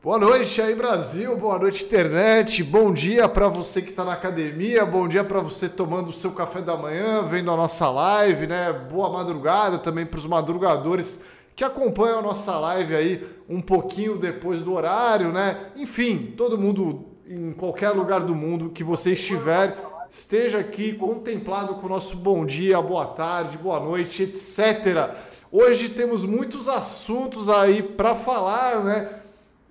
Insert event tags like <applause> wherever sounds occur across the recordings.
Boa noite aí, Brasil. Boa noite, internet. Bom dia para você que está na academia. Bom dia para você tomando o seu café da manhã, vendo a nossa live, né? Boa madrugada também para os madrugadores que acompanham a nossa live aí um pouquinho depois do horário, né? Enfim, todo mundo em qualquer lugar do mundo que você estiver, esteja aqui contemplado com o nosso bom dia, boa tarde, boa noite, etc. Hoje temos muitos assuntos aí para falar, né?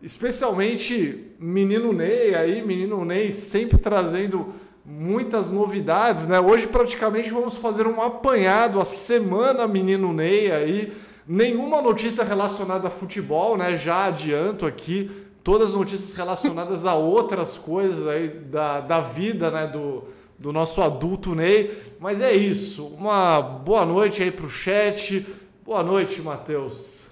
Especialmente menino Ney aí, menino Ney sempre trazendo muitas novidades, né? Hoje praticamente vamos fazer um apanhado a semana menino Ney aí, nenhuma notícia relacionada a futebol, né? Já adianto aqui todas as notícias relacionadas a outras coisas aí da, da vida, né? Do, do nosso adulto Ney. Mas é isso. Uma boa noite aí para o chat. Boa noite, Matheus.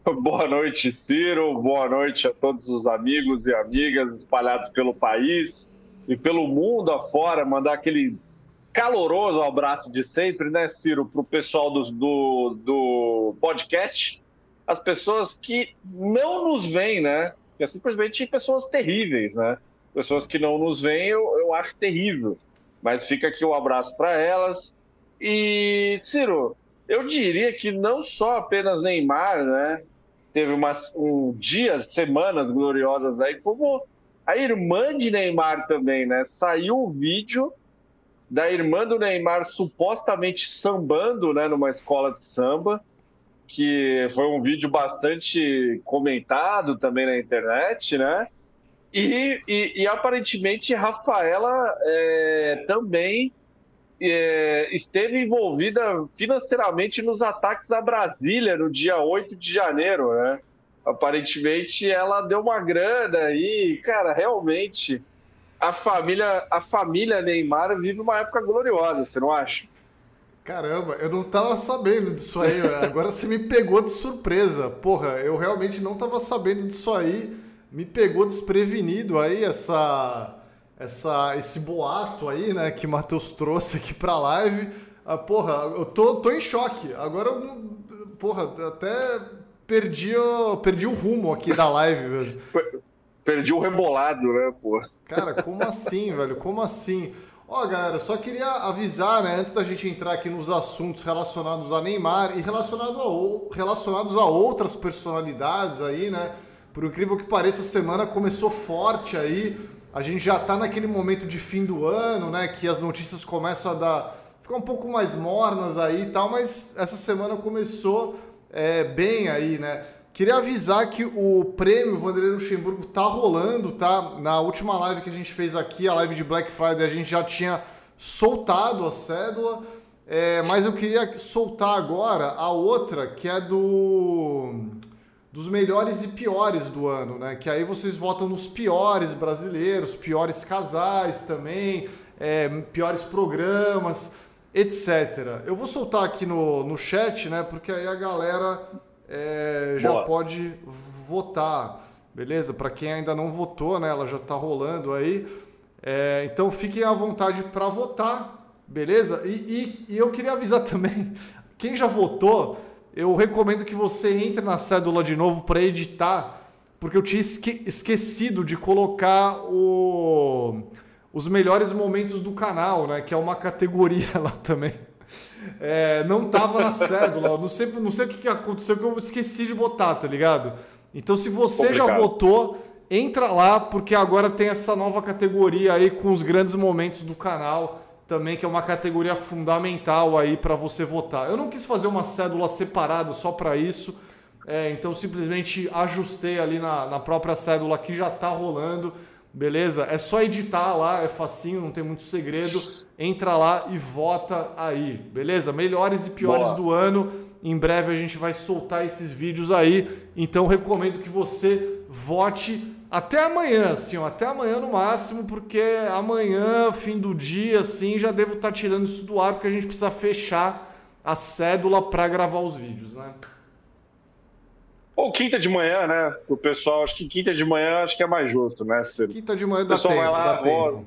<laughs> Boa noite, Ciro. Boa noite a todos os amigos e amigas espalhados pelo país e pelo mundo afora. Mandar aquele caloroso abraço de sempre, né, Ciro, para o pessoal do, do, do, podcast. As pessoas que não nos veem, né? Que é simplesmente pessoas terríveis, né? Pessoas que não nos veem, eu, eu acho terrível. Mas fica aqui um abraço para elas. E, Ciro, eu diria que não só apenas Neymar, né? Teve umas um, dias, semanas gloriosas aí, como a irmã de Neymar também, né? Saiu um vídeo da irmã do Neymar supostamente sambando, né, numa escola de samba, que foi um vídeo bastante comentado também na internet, né? E, e, e aparentemente Rafaela é, também é, esteve envolvida financeiramente nos ataques a Brasília no dia 8 de janeiro, né? Aparentemente ela deu uma grana e, cara, realmente a família, a família Neymar vive uma época gloriosa, você não acha? Caramba, eu não tava sabendo disso aí. Agora você me pegou de surpresa. Porra, eu realmente não tava sabendo disso aí. Me pegou desprevenido aí essa essa, esse boato aí, né, que o Matheus trouxe aqui pra live. Ah, porra, eu tô, tô em choque. Agora eu, porra, até perdi, perdi o rumo aqui da live, velho. <laughs> Perdi o rebolado, né, porra? Cara, como assim, <laughs> velho? Como assim? Ó, galera, só queria avisar, né, antes da gente entrar aqui nos assuntos relacionados a Neymar e relacionado a, relacionados a outras personalidades aí, né? Por incrível que pareça, a semana começou forte aí a gente já está naquele momento de fim do ano, né? Que as notícias começam a dar. ficar um pouco mais mornas aí e tal, mas essa semana começou é, bem aí, né? Queria avisar que o prêmio Vanderlei Luxemburgo tá rolando, tá? Na última live que a gente fez aqui, a live de Black Friday, a gente já tinha soltado a cédula, é, mas eu queria soltar agora a outra, que é do dos melhores e piores do ano, né? Que aí vocês votam nos piores brasileiros, piores casais também, é, piores programas, etc. Eu vou soltar aqui no, no chat, né? Porque aí a galera é, já Boa. pode votar, beleza? Para quem ainda não votou, né? Ela já está rolando aí. É, então fiquem à vontade para votar, beleza? E, e, e eu queria avisar <laughs> também, quem já votou eu recomendo que você entre na cédula de novo para editar, porque eu tinha esque esquecido de colocar o, os melhores momentos do canal, né? Que é uma categoria <laughs> lá também. É, não tava na cédula, não sei, não sei o que, aconteceu que eu esqueci de botar, tá ligado? Então, se você Complicado. já votou, entra lá, porque agora tem essa nova categoria aí com os grandes momentos do canal também, que é uma categoria fundamental aí para você votar. Eu não quis fazer uma cédula separada só para isso, é, então simplesmente ajustei ali na, na própria cédula que já está rolando, beleza? É só editar lá, é facinho, não tem muito segredo. Entra lá e vota aí, beleza? Melhores e piores Boa. do ano. Em breve a gente vai soltar esses vídeos aí, então recomendo que você vote até amanhã, assim, ó, até amanhã no máximo, porque amanhã, fim do dia, assim, já devo estar tá tirando isso do ar, porque a gente precisa fechar a cédula para gravar os vídeos, né? Ou quinta de manhã, né? O pessoal, acho que quinta de manhã acho que é mais justo, né? Se quinta de manhã dá tempo, vai lá, dá tempo.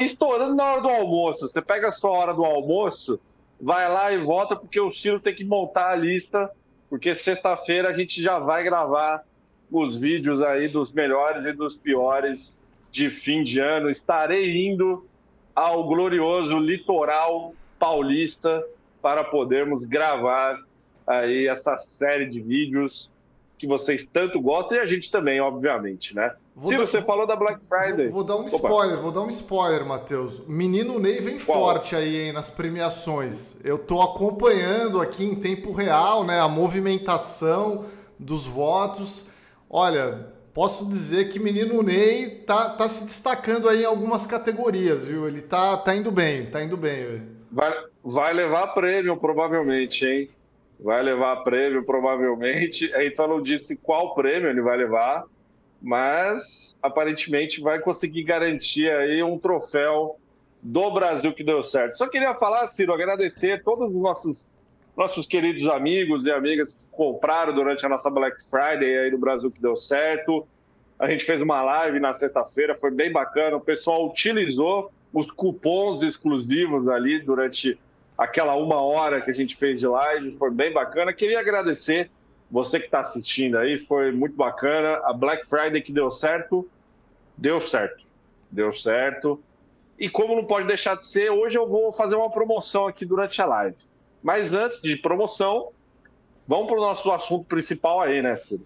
Estourando na hora do almoço. Você pega a sua hora do almoço, vai lá e volta, porque o Ciro tem que montar a lista, porque sexta-feira a gente já vai gravar os vídeos aí dos melhores e dos piores de fim de ano. Estarei indo ao glorioso litoral paulista para podermos gravar aí essa série de vídeos que vocês tanto gostam e a gente também, obviamente, né? Vou Ciro, dar, você falou da Black Friday. Vou, vou dar um Opa. spoiler, vou dar um spoiler, Matheus. Menino Ney vem Qual? forte aí hein, nas premiações. Eu tô acompanhando aqui em tempo real, né, a movimentação dos votos. Olha, posso dizer que Menino Ney tá, tá se destacando aí em algumas categorias, viu? Ele tá, tá indo bem, tá indo bem. Vai, vai levar prêmio, provavelmente, hein? Vai levar prêmio, provavelmente. A gente só não disse qual prêmio ele vai levar mas aparentemente vai conseguir garantir aí um troféu do Brasil que deu certo. Só queria falar, Ciro, agradecer todos os nossos nossos queridos amigos e amigas que compraram durante a nossa Black Friday aí do Brasil que deu certo. A gente fez uma live na sexta-feira, foi bem bacana. O pessoal utilizou os cupons exclusivos ali durante aquela uma hora que a gente fez de live, foi bem bacana. Queria agradecer você que está assistindo aí, foi muito bacana. A Black Friday que deu certo, deu certo. Deu certo. E como não pode deixar de ser, hoje eu vou fazer uma promoção aqui durante a live. Mas antes de promoção, vamos para o nosso assunto principal aí, né, Ciro?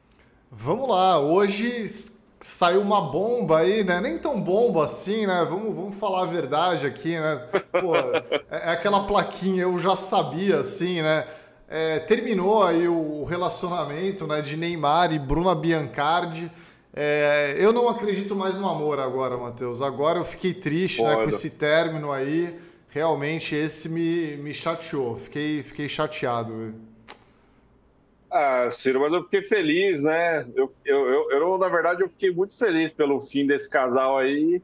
Vamos lá. Hoje saiu uma bomba aí, né? Nem tão bomba assim, né? Vamos, vamos falar a verdade aqui, né? Pô, é, é aquela plaquinha, eu já sabia, assim, né? É, terminou aí o relacionamento né, de Neymar e Bruna Biancardi. É, eu não acredito mais no amor agora, Matheus. Agora eu fiquei triste né, com esse término aí. Realmente esse me, me chateou. Fiquei, fiquei chateado. Ah, Ciro, mas eu fiquei feliz, né? Eu, eu, eu, eu, na verdade, eu fiquei muito feliz pelo fim desse casal aí,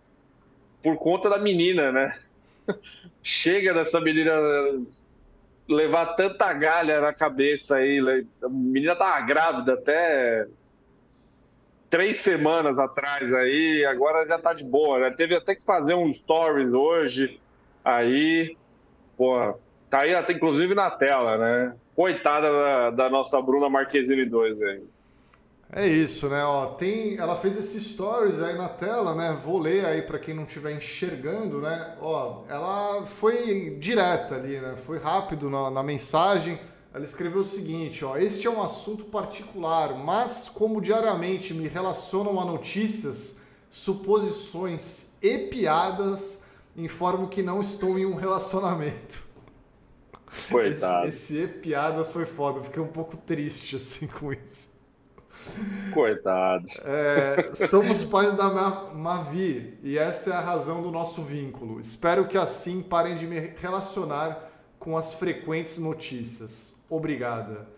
por conta da menina, né? <laughs> Chega dessa menina levar tanta galha na cabeça aí. A menina tava grávida até três semanas atrás aí, agora já tá de boa, né? Teve até que fazer um stories hoje aí, porra, tá aí até inclusive na tela, né? Coitada da, da nossa Bruna Marquezine 2 aí. É isso, né? Ó, tem, ela fez esses stories aí na tela, né? Vou ler aí para quem não estiver enxergando, né? Ó, ela foi direta ali, né? Foi rápido na, na mensagem. Ela escreveu o seguinte, ó: "Este é um assunto particular, mas como diariamente me relacionam a notícias, suposições e piadas, informo que não estou em um relacionamento." Coitado. Esse, esse piadas foi foda, eu fiquei um pouco triste assim com isso. Coitado. É, somos pais da Mavi e essa é a razão do nosso vínculo. Espero que assim parem de me relacionar com as frequentes notícias. Obrigada.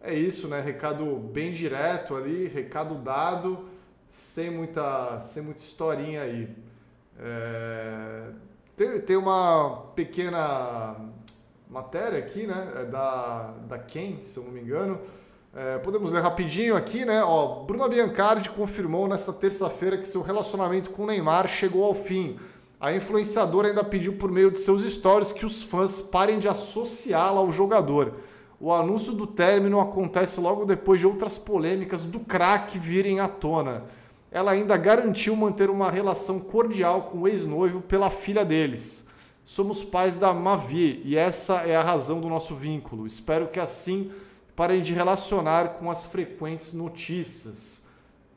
É isso, né? Recado bem direto ali, recado dado, sem muita, sem muita historinha aí. É, tem, tem uma pequena matéria aqui, né? É da, da Ken, se eu não me engano é, podemos ler rapidinho aqui, né? Ó, Bruna Biancardi confirmou nesta terça-feira que seu relacionamento com Neymar chegou ao fim. A influenciadora ainda pediu por meio de seus stories que os fãs parem de associá-la ao jogador. O anúncio do término acontece logo depois de outras polêmicas do craque virem à tona. Ela ainda garantiu manter uma relação cordial com o ex-noivo pela filha deles. Somos pais da Mavi e essa é a razão do nosso vínculo. Espero que assim Parem de relacionar com as frequentes notícias.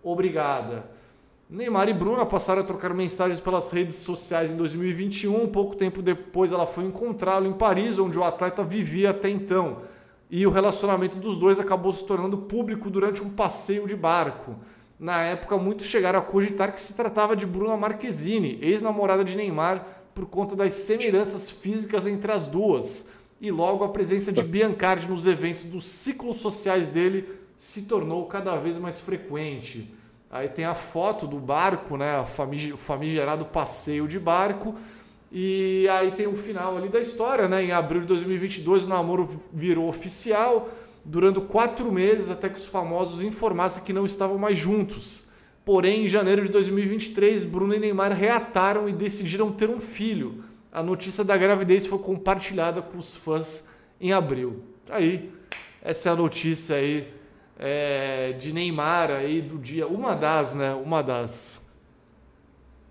Obrigada. Neymar e Bruna passaram a trocar mensagens pelas redes sociais em 2021. Pouco tempo depois, ela foi encontrá-lo em Paris, onde o atleta vivia até então. E o relacionamento dos dois acabou se tornando público durante um passeio de barco. Na época, muitos chegaram a cogitar que se tratava de Bruna Marquezine, ex-namorada de Neymar, por conta das semelhanças físicas entre as duas e logo a presença de Biancardi nos eventos dos ciclos sociais dele se tornou cada vez mais frequente. Aí tem a foto do barco, né, o famigerado passeio de barco, e aí tem o final ali da história, né? Em abril de 2022 o namoro virou oficial, durando quatro meses até que os famosos informassem que não estavam mais juntos. Porém, em janeiro de 2023, Bruno e Neymar reataram e decidiram ter um filho a notícia da gravidez foi compartilhada com os fãs em abril. Aí, essa é a notícia aí é, de Neymar aí do dia. Uma das, né? Uma das.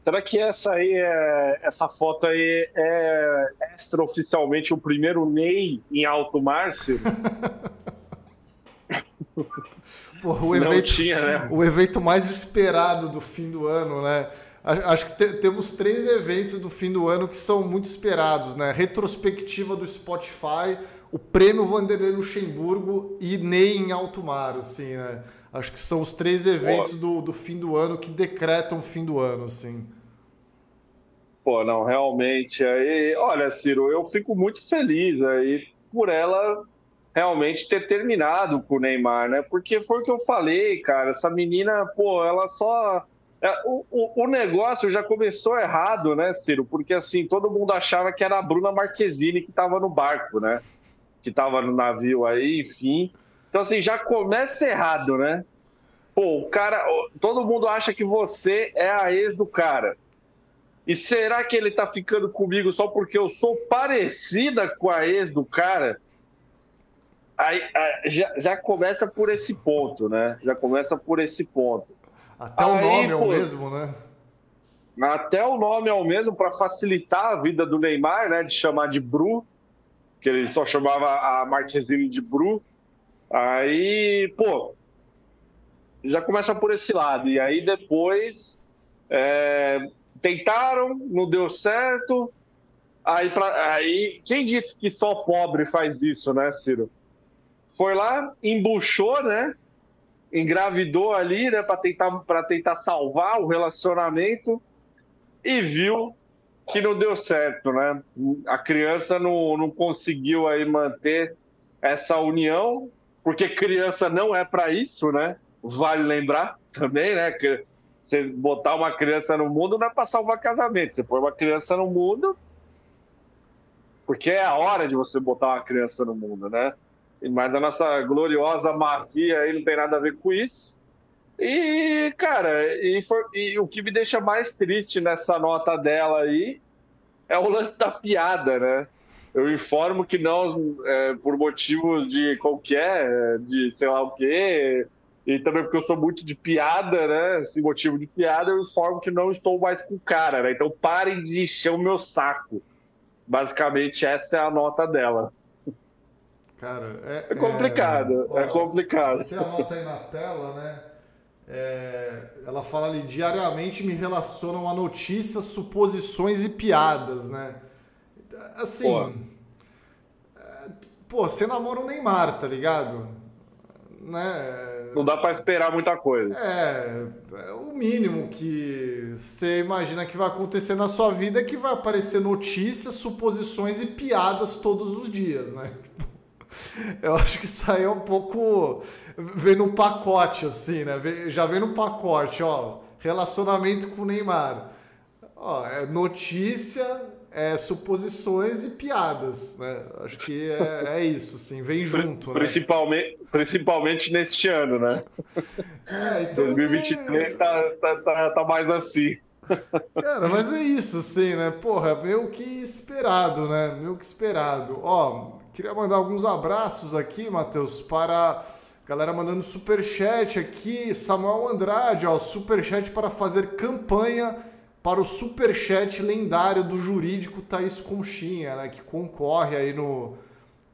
Será que essa aí é, essa foto aí é extraoficialmente o primeiro Ney em alto mar, <laughs> Porra, o, evento, tinha, né? o evento mais esperado do fim do ano, né? Acho que te, temos três eventos do fim do ano que são muito esperados, né? Retrospectiva do Spotify, o Prêmio Vanderlei Luxemburgo e Ney em alto mar, assim, né? Acho que são os três eventos do, do fim do ano que decretam o fim do ano, assim. Pô, não, realmente. Aí, olha, Ciro, eu fico muito feliz aí por ela realmente ter terminado com o Neymar, né? Porque foi o que eu falei, cara. Essa menina, pô, ela só. É, o, o, o, negócio já começou errado, né, Ciro? Porque assim, todo mundo achava que era a Bruna Marquezine que estava no barco, né? Que estava no navio aí, enfim. Então, assim, já começa errado, né? Pô, o cara. Todo mundo acha que você é a ex do cara. E será que ele tá ficando comigo só porque eu sou parecida com a ex do cara? Aí, já, já começa por esse ponto, né? Já começa por esse ponto. Até Aí, o nome é o mesmo, né? Até o nome é o mesmo para facilitar a vida do Neymar, né? De chamar de Bru, que ele só chamava a Marquezine de Bru. Aí, pô, já começa por esse lado. E aí depois é, tentaram, não deu certo. Aí, pra, aí, quem disse que só pobre faz isso, né, Ciro? Foi lá, embuchou, né? Engravidou ali, né? Para tentar, tentar salvar o relacionamento e viu que não deu certo, né? A criança não, não conseguiu aí manter essa união, porque criança não é para isso, né? Vale lembrar também, né? Que você botar uma criança no mundo não é para salvar casamento. Você põe uma criança no mundo porque é a hora de você botar uma criança no mundo, né? Mas a nossa gloriosa Marvia aí não tem nada a ver com isso. E, cara, e, for, e, o que me deixa mais triste nessa nota dela aí é o lance da piada, né? Eu informo que não, é, por motivos de qualquer, de sei lá o quê, e também porque eu sou muito de piada, né? Esse motivo de piada, eu informo que não estou mais com o cara, né? Então parem de encher o meu saco. Basicamente, essa é a nota dela. Cara, é, é complicado, é, é complicado. Tem a nota aí na tela, né? É, ela fala ali, diariamente me relacionam a notícias, suposições e piadas, né? Assim, pô, é, pô você namora o Neymar, tá ligado? Né? Não dá para esperar muita coisa. É, é, o mínimo que você imagina que vai acontecer na sua vida é que vai aparecer notícias, suposições e piadas todos os dias, né? <laughs> Eu acho que isso aí é um pouco. Vem no pacote, assim, né? Já vem no pacote, ó. Relacionamento com o Neymar. Ó, é notícia, é suposições e piadas, né? Acho que é, é isso, assim, vem junto. Principalmente, né? principalmente neste ano, né? <laughs> É, então 2023 tem... tá, tá, tá, tá mais assim. Cara, mas é isso, assim, né? Porra, meio que esperado, né? Meio que esperado. Ó, Queria mandar alguns abraços aqui, Matheus, para galera mandando super chat aqui. Samuel Andrade, ó, super chat para fazer campanha para o super chat lendário do jurídico Thaís Conchinha, né, que concorre aí no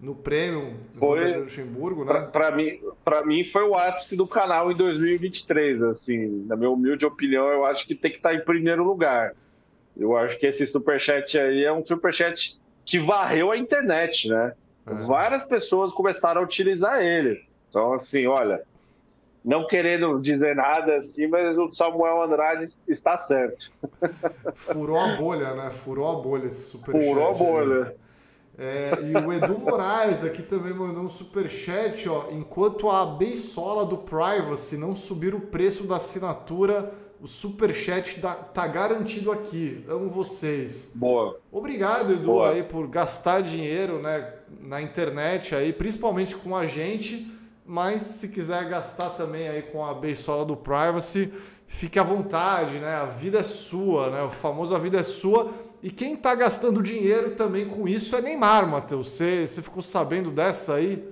no prêmio do foi, Luxemburgo, né? Para mim, para mim foi o ápice do canal em 2023, assim, na minha humilde opinião, eu acho que tem que estar em primeiro lugar. Eu acho que esse superchat aí é um superchat que varreu a internet, né? É. Várias pessoas começaram a utilizar ele. Então, assim, olha, não querendo dizer nada assim, mas o Samuel Andrade está certo. Furou a bolha, né? Furou a bolha esse super Furou a bolha. É, e o Edu Moraes aqui também mandou um super chat, ó. Enquanto a beisola do Privacy não subir o preço da assinatura, o super chat tá, tá garantido aqui. Amo vocês. Boa. Obrigado, Edu, Boa. aí por gastar dinheiro, né, na internet aí, principalmente com a gente, mas se quiser gastar também aí com a beisola do Privacy, fique à vontade, né? A vida é sua, né? O famoso a vida é sua. E quem tá gastando dinheiro também com isso é Neymar, Matheus. Você, você ficou sabendo dessa aí?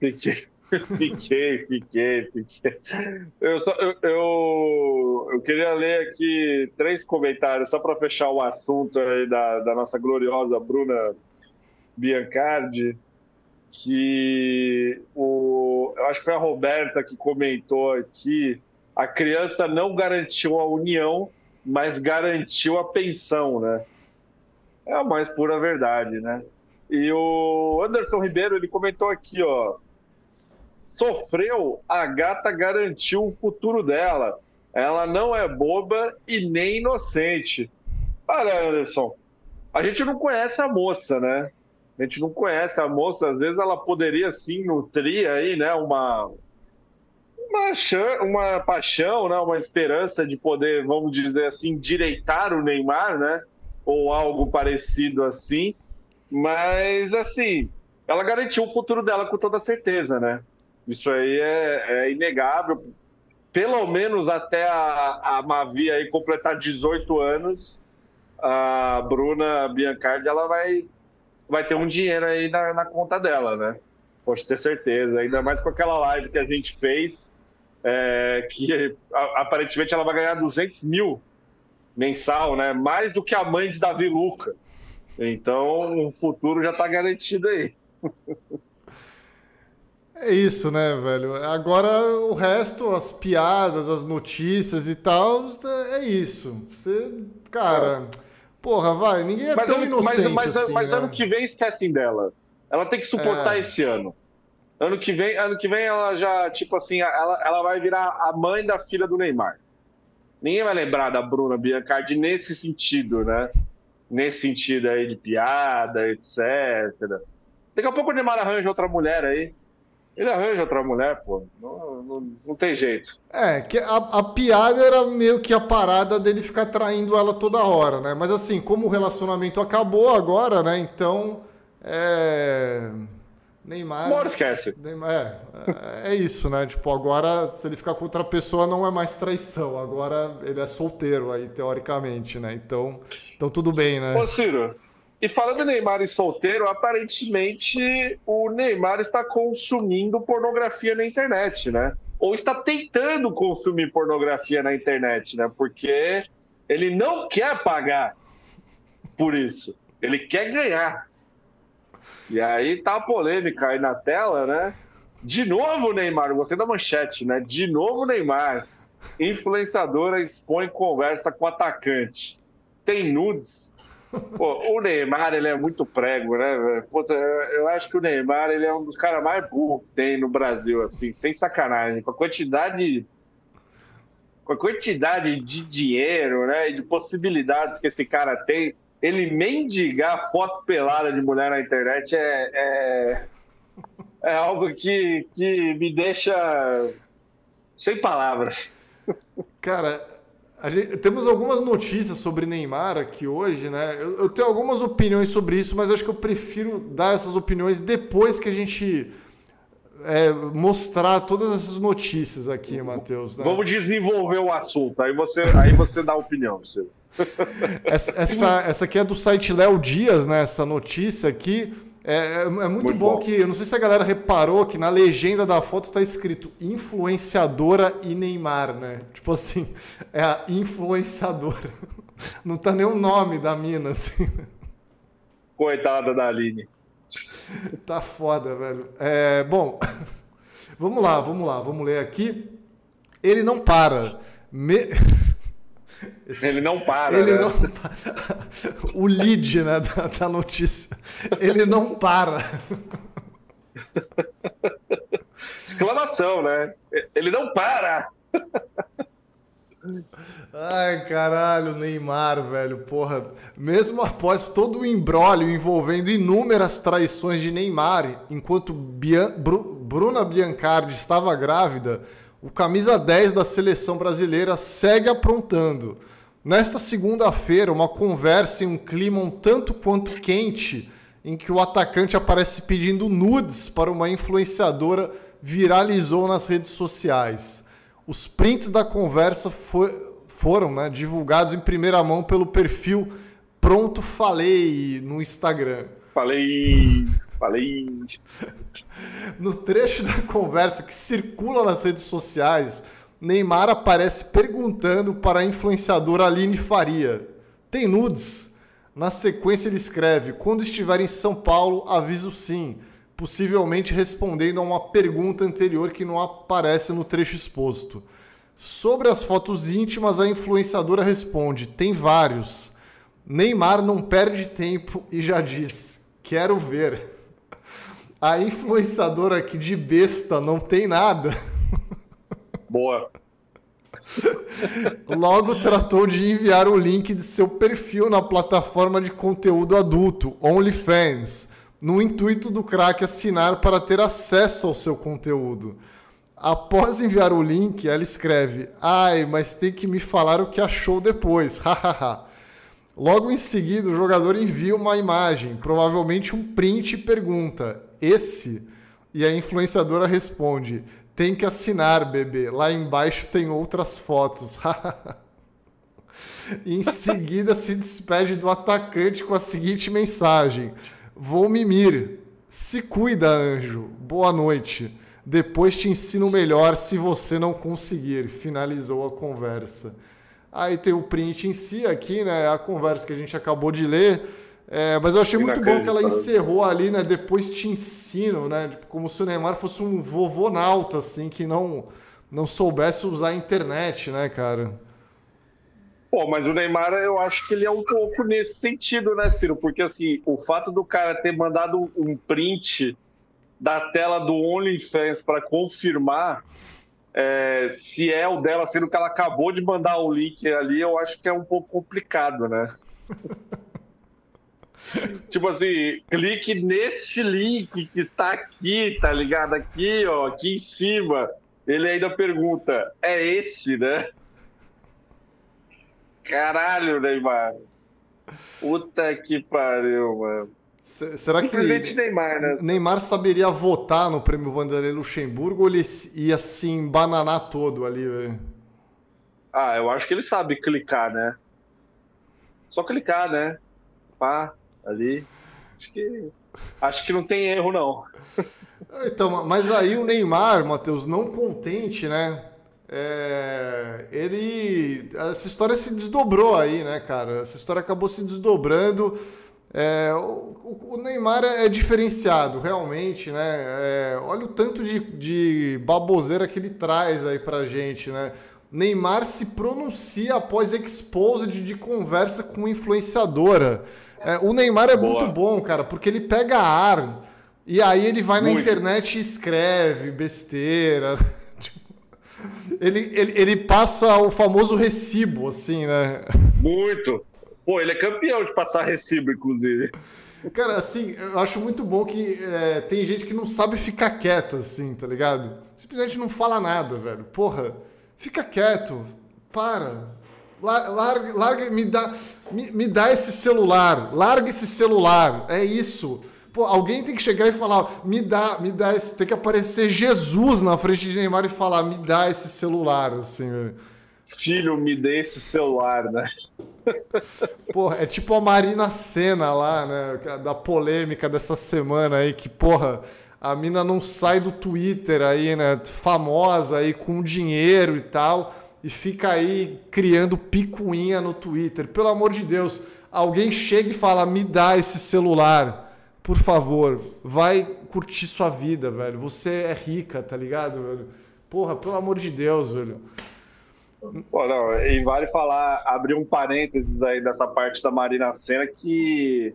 Fiquei, <laughs> fiquei, fiquei, fiquei. Eu, só, eu, eu, eu, queria ler aqui três comentários, só para fechar o assunto aí da, da nossa gloriosa Bruna Biancardi, que o, eu acho que foi a Roberta que comentou aqui, a criança não garantiu a união, mas garantiu a pensão, né? É a mais pura verdade, né? E o Anderson Ribeiro, ele comentou aqui, ó, sofreu, a gata garantiu o futuro dela. Ela não é boba e nem inocente. Olha, Anderson, a gente não conhece a moça, né? A gente não conhece a moça, às vezes ela poderia sim nutrir aí, né, uma uma, uma paixão, né, uma esperança de poder, vamos dizer assim, direitar o Neymar, né, ou algo parecido assim. Mas assim, ela garantiu o futuro dela com toda certeza, né? Isso aí é, é inegável. Pelo menos até a, a Mavi aí completar 18 anos, a Bruna Biancardi ela vai vai ter um dinheiro aí na, na conta dela, né? Pode ter certeza. Ainda mais com aquela live que a gente fez, é, que aparentemente ela vai ganhar 200 mil mensal, né? Mais do que a mãe de Davi Luca. Então o futuro já está garantido aí. <laughs> É isso, né, velho? Agora o resto, as piadas, as notícias e tal, é isso. Você, cara. Porra, vai, ninguém é mas tão ano, inocente mas, mas, assim. Mas né? ano que vem esquecem dela. Ela tem que suportar é. esse ano. Ano que vem, ano que vem ela já, tipo assim, ela, ela vai virar a mãe da filha do Neymar. Ninguém vai lembrar da Bruna Biancardi nesse sentido, né? Nesse sentido aí de piada, etc. Daqui a pouco o Neymar arranja outra mulher aí. Ele arranja outra mulher, pô. Não, não, não tem jeito. É, que a, a, piada era meio que a parada dele ficar traindo ela toda hora, né? Mas assim, como o relacionamento acabou agora, né? Então. É. Neymar. Bora, esquece. Neymar, é, é, é isso, né? Tipo, agora, se ele ficar com outra pessoa, não é mais traição. Agora ele é solteiro aí, teoricamente, né? Então, então tudo bem, né? Ô, Ciro, e falando em Neymar e solteiro, aparentemente o Neymar está consumindo pornografia na internet, né? Ou está tentando consumir pornografia na internet, né? Porque ele não quer pagar por isso. Ele quer ganhar. E aí tá a polêmica aí na tela, né? De novo, Neymar, você da manchete, né? De novo, Neymar. Influenciadora expõe conversa com atacante. Tem nudes Pô, o Neymar, ele é muito prego, né? Puta, eu acho que o Neymar, ele é um dos caras mais burros que tem no Brasil, assim, sem sacanagem. Com a quantidade com a quantidade de dinheiro, né, e de possibilidades que esse cara tem, ele mendigar foto pelada de mulher na internet é, é, é algo que, que me deixa sem palavras. Cara, Gente, temos algumas notícias sobre Neymar aqui hoje, né? Eu, eu, tenho algumas opiniões sobre isso, mas acho que eu prefiro dar essas opiniões depois que a gente é, mostrar todas essas notícias aqui, Matheus. Né? Vamos desenvolver o assunto, aí você, aí você dá a opinião. <laughs> Essa, essa, essa aqui é do site Léo Dias, né? Essa notícia aqui. É, é, é muito, muito bom, bom, que, eu não sei se a galera reparou que na legenda da foto tá escrito influenciadora e Neymar, né? Tipo assim, <laughs> é a influenciadora. <laughs> Não tá nem o nome da mina, assim. Coitada da Aline. <laughs> Tá foda, velho. É, bom, vamos lá, vamos lá, vamos ler aqui. Ele não para. Me... Ele não para. Ele né? não <laughs> O lead né, da, da notícia. Ele não para. Exclamação, né? Ele não para! Ai, caralho, Neymar, velho, porra. Mesmo após todo o embrólio envolvendo inúmeras traições de Neymar, enquanto Bian... Bruna Biancardi estava grávida, o camisa 10 da seleção brasileira segue aprontando. Nesta segunda-feira, uma conversa em um clima um tanto quanto quente, em que o atacante aparece pedindo nudes para uma influenciadora, viralizou nas redes sociais. Os prints da conversa foi, foram né, divulgados em primeira mão pelo perfil Pronto Falei no Instagram. Falei, falei. No trecho da conversa que circula nas redes sociais, Neymar aparece perguntando para a influenciadora Aline Faria: Tem nudes? Na sequência, ele escreve: Quando estiver em São Paulo, aviso sim. Possivelmente respondendo a uma pergunta anterior que não aparece no trecho exposto. Sobre as fotos íntimas, a influenciadora responde: Tem vários. Neymar não perde tempo e já diz: Quero ver. A influenciadora aqui de besta não tem nada. Boa. Logo tratou de enviar o link de seu perfil na plataforma de conteúdo adulto, OnlyFans, no intuito do craque assinar para ter acesso ao seu conteúdo. Após enviar o link, ela escreve: Ai, mas tem que me falar o que achou depois, <laughs> hahaha. Logo em seguida, o jogador envia uma imagem, provavelmente um print, e pergunta: Esse? E a influenciadora responde: tem que assinar, bebê. Lá embaixo tem outras fotos. <laughs> em seguida, se despede do atacante com a seguinte mensagem: Vou mimir. Se cuida, anjo. Boa noite. Depois te ensino melhor se você não conseguir. Finalizou a conversa. Aí tem o print em si aqui, né? A conversa que a gente acabou de ler. É, mas eu achei muito bom que ela encerrou ali, né? Depois te ensino, né? Tipo, como se o Neymar fosse um vovô nauta, assim, que não, não soubesse usar a internet, né, cara? Pô, mas o Neymar, eu acho que ele é um pouco nesse sentido, né, Ciro? Porque, assim, o fato do cara ter mandado um print da tela do OnlyFans para confirmar é, se é o dela, sendo que ela acabou de mandar o link ali, eu acho que é um pouco complicado, né? <laughs> tipo assim, clique neste link que está aqui, tá ligado? Aqui, ó, aqui em cima. Ele ainda pergunta: é esse, né? Caralho, Neymar. Puta que pariu, mano. Será que Neymar, né? Neymar saberia votar no prêmio Vanderlei Luxemburgo ou ele ia se embananar todo ali, velho? Ah, eu acho que ele sabe clicar, né? Só clicar, né? Pá ali. Acho que, acho que não tem erro, não. <laughs> Então, mas aí o Neymar, Matheus, não contente, né? É, ele. Essa história se desdobrou aí, né, cara? Essa história acabou se desdobrando. É, o, o, Neymar é, diferenciado, realmente, né? É, olha o tanto de, de baboseira que ele traz aí pra gente, né? Neymar se pronuncia após exposed de conversa com influenciadora. É, o Neymar é Boa. muito bom, cara, porque ele pega ar e aí ele vai muito. na internet e escreve besteira. <laughs> Tipo, ele, ele, ele passa o famoso recibo, assim, né? Muito. Pô, ele é campeão de passar recibo, inclusive. Cara, assim, eu acho muito bom que é, tem gente que não sabe ficar quieta, assim, tá ligado? Simplesmente não fala nada, velho. Porra, fica quieto, para. Larga, larga me, dá, me, me dá esse celular, larga esse celular, é isso. Pô, alguém tem que chegar e falar, me dá, me dá esse. Tem que aparecer Jesus na frente de Neymar e falar, me dá esse celular, assim, Filho, me dê esse celular, né? Porra, é tipo a Marina Senna lá, né? Da polêmica dessa semana aí, que, porra, a mina não sai do Twitter aí, né? Famosa aí, com dinheiro e tal e fica aí criando picuinha no Twitter. Pelo amor de Deus, alguém chega e fala: me dá esse celular, por favor, vai curtir sua vida, velho. Você é rica, tá ligado, velho? Porra, pelo amor de Deus, velho. Pô, não, e vale falar, abrir um parênteses aí dessa parte da Marina Senna que.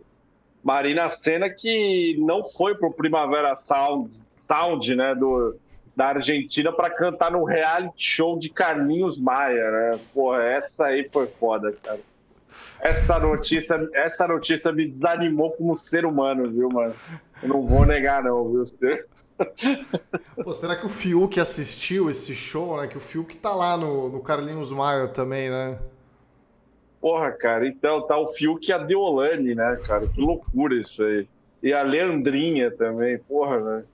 Marina Senna que não foi pro Primavera Sound, Sound né, do, da Argentina para cantar no reality show de Carlinhos Maia, né? Porra, essa aí foi foda, cara. Essa notícia, essa notícia me desanimou como ser humano, viu, mano? Eu não vou negar, não, viu? Pô, será que o Fiuk assistiu esse show, né? Que o Fiuk tá lá no, no Carlinhos Maia também, né? Porra, cara, então tá o Fiuk e a Deolane, né, cara? Que loucura isso aí. E a Leandrinha também, porra, né?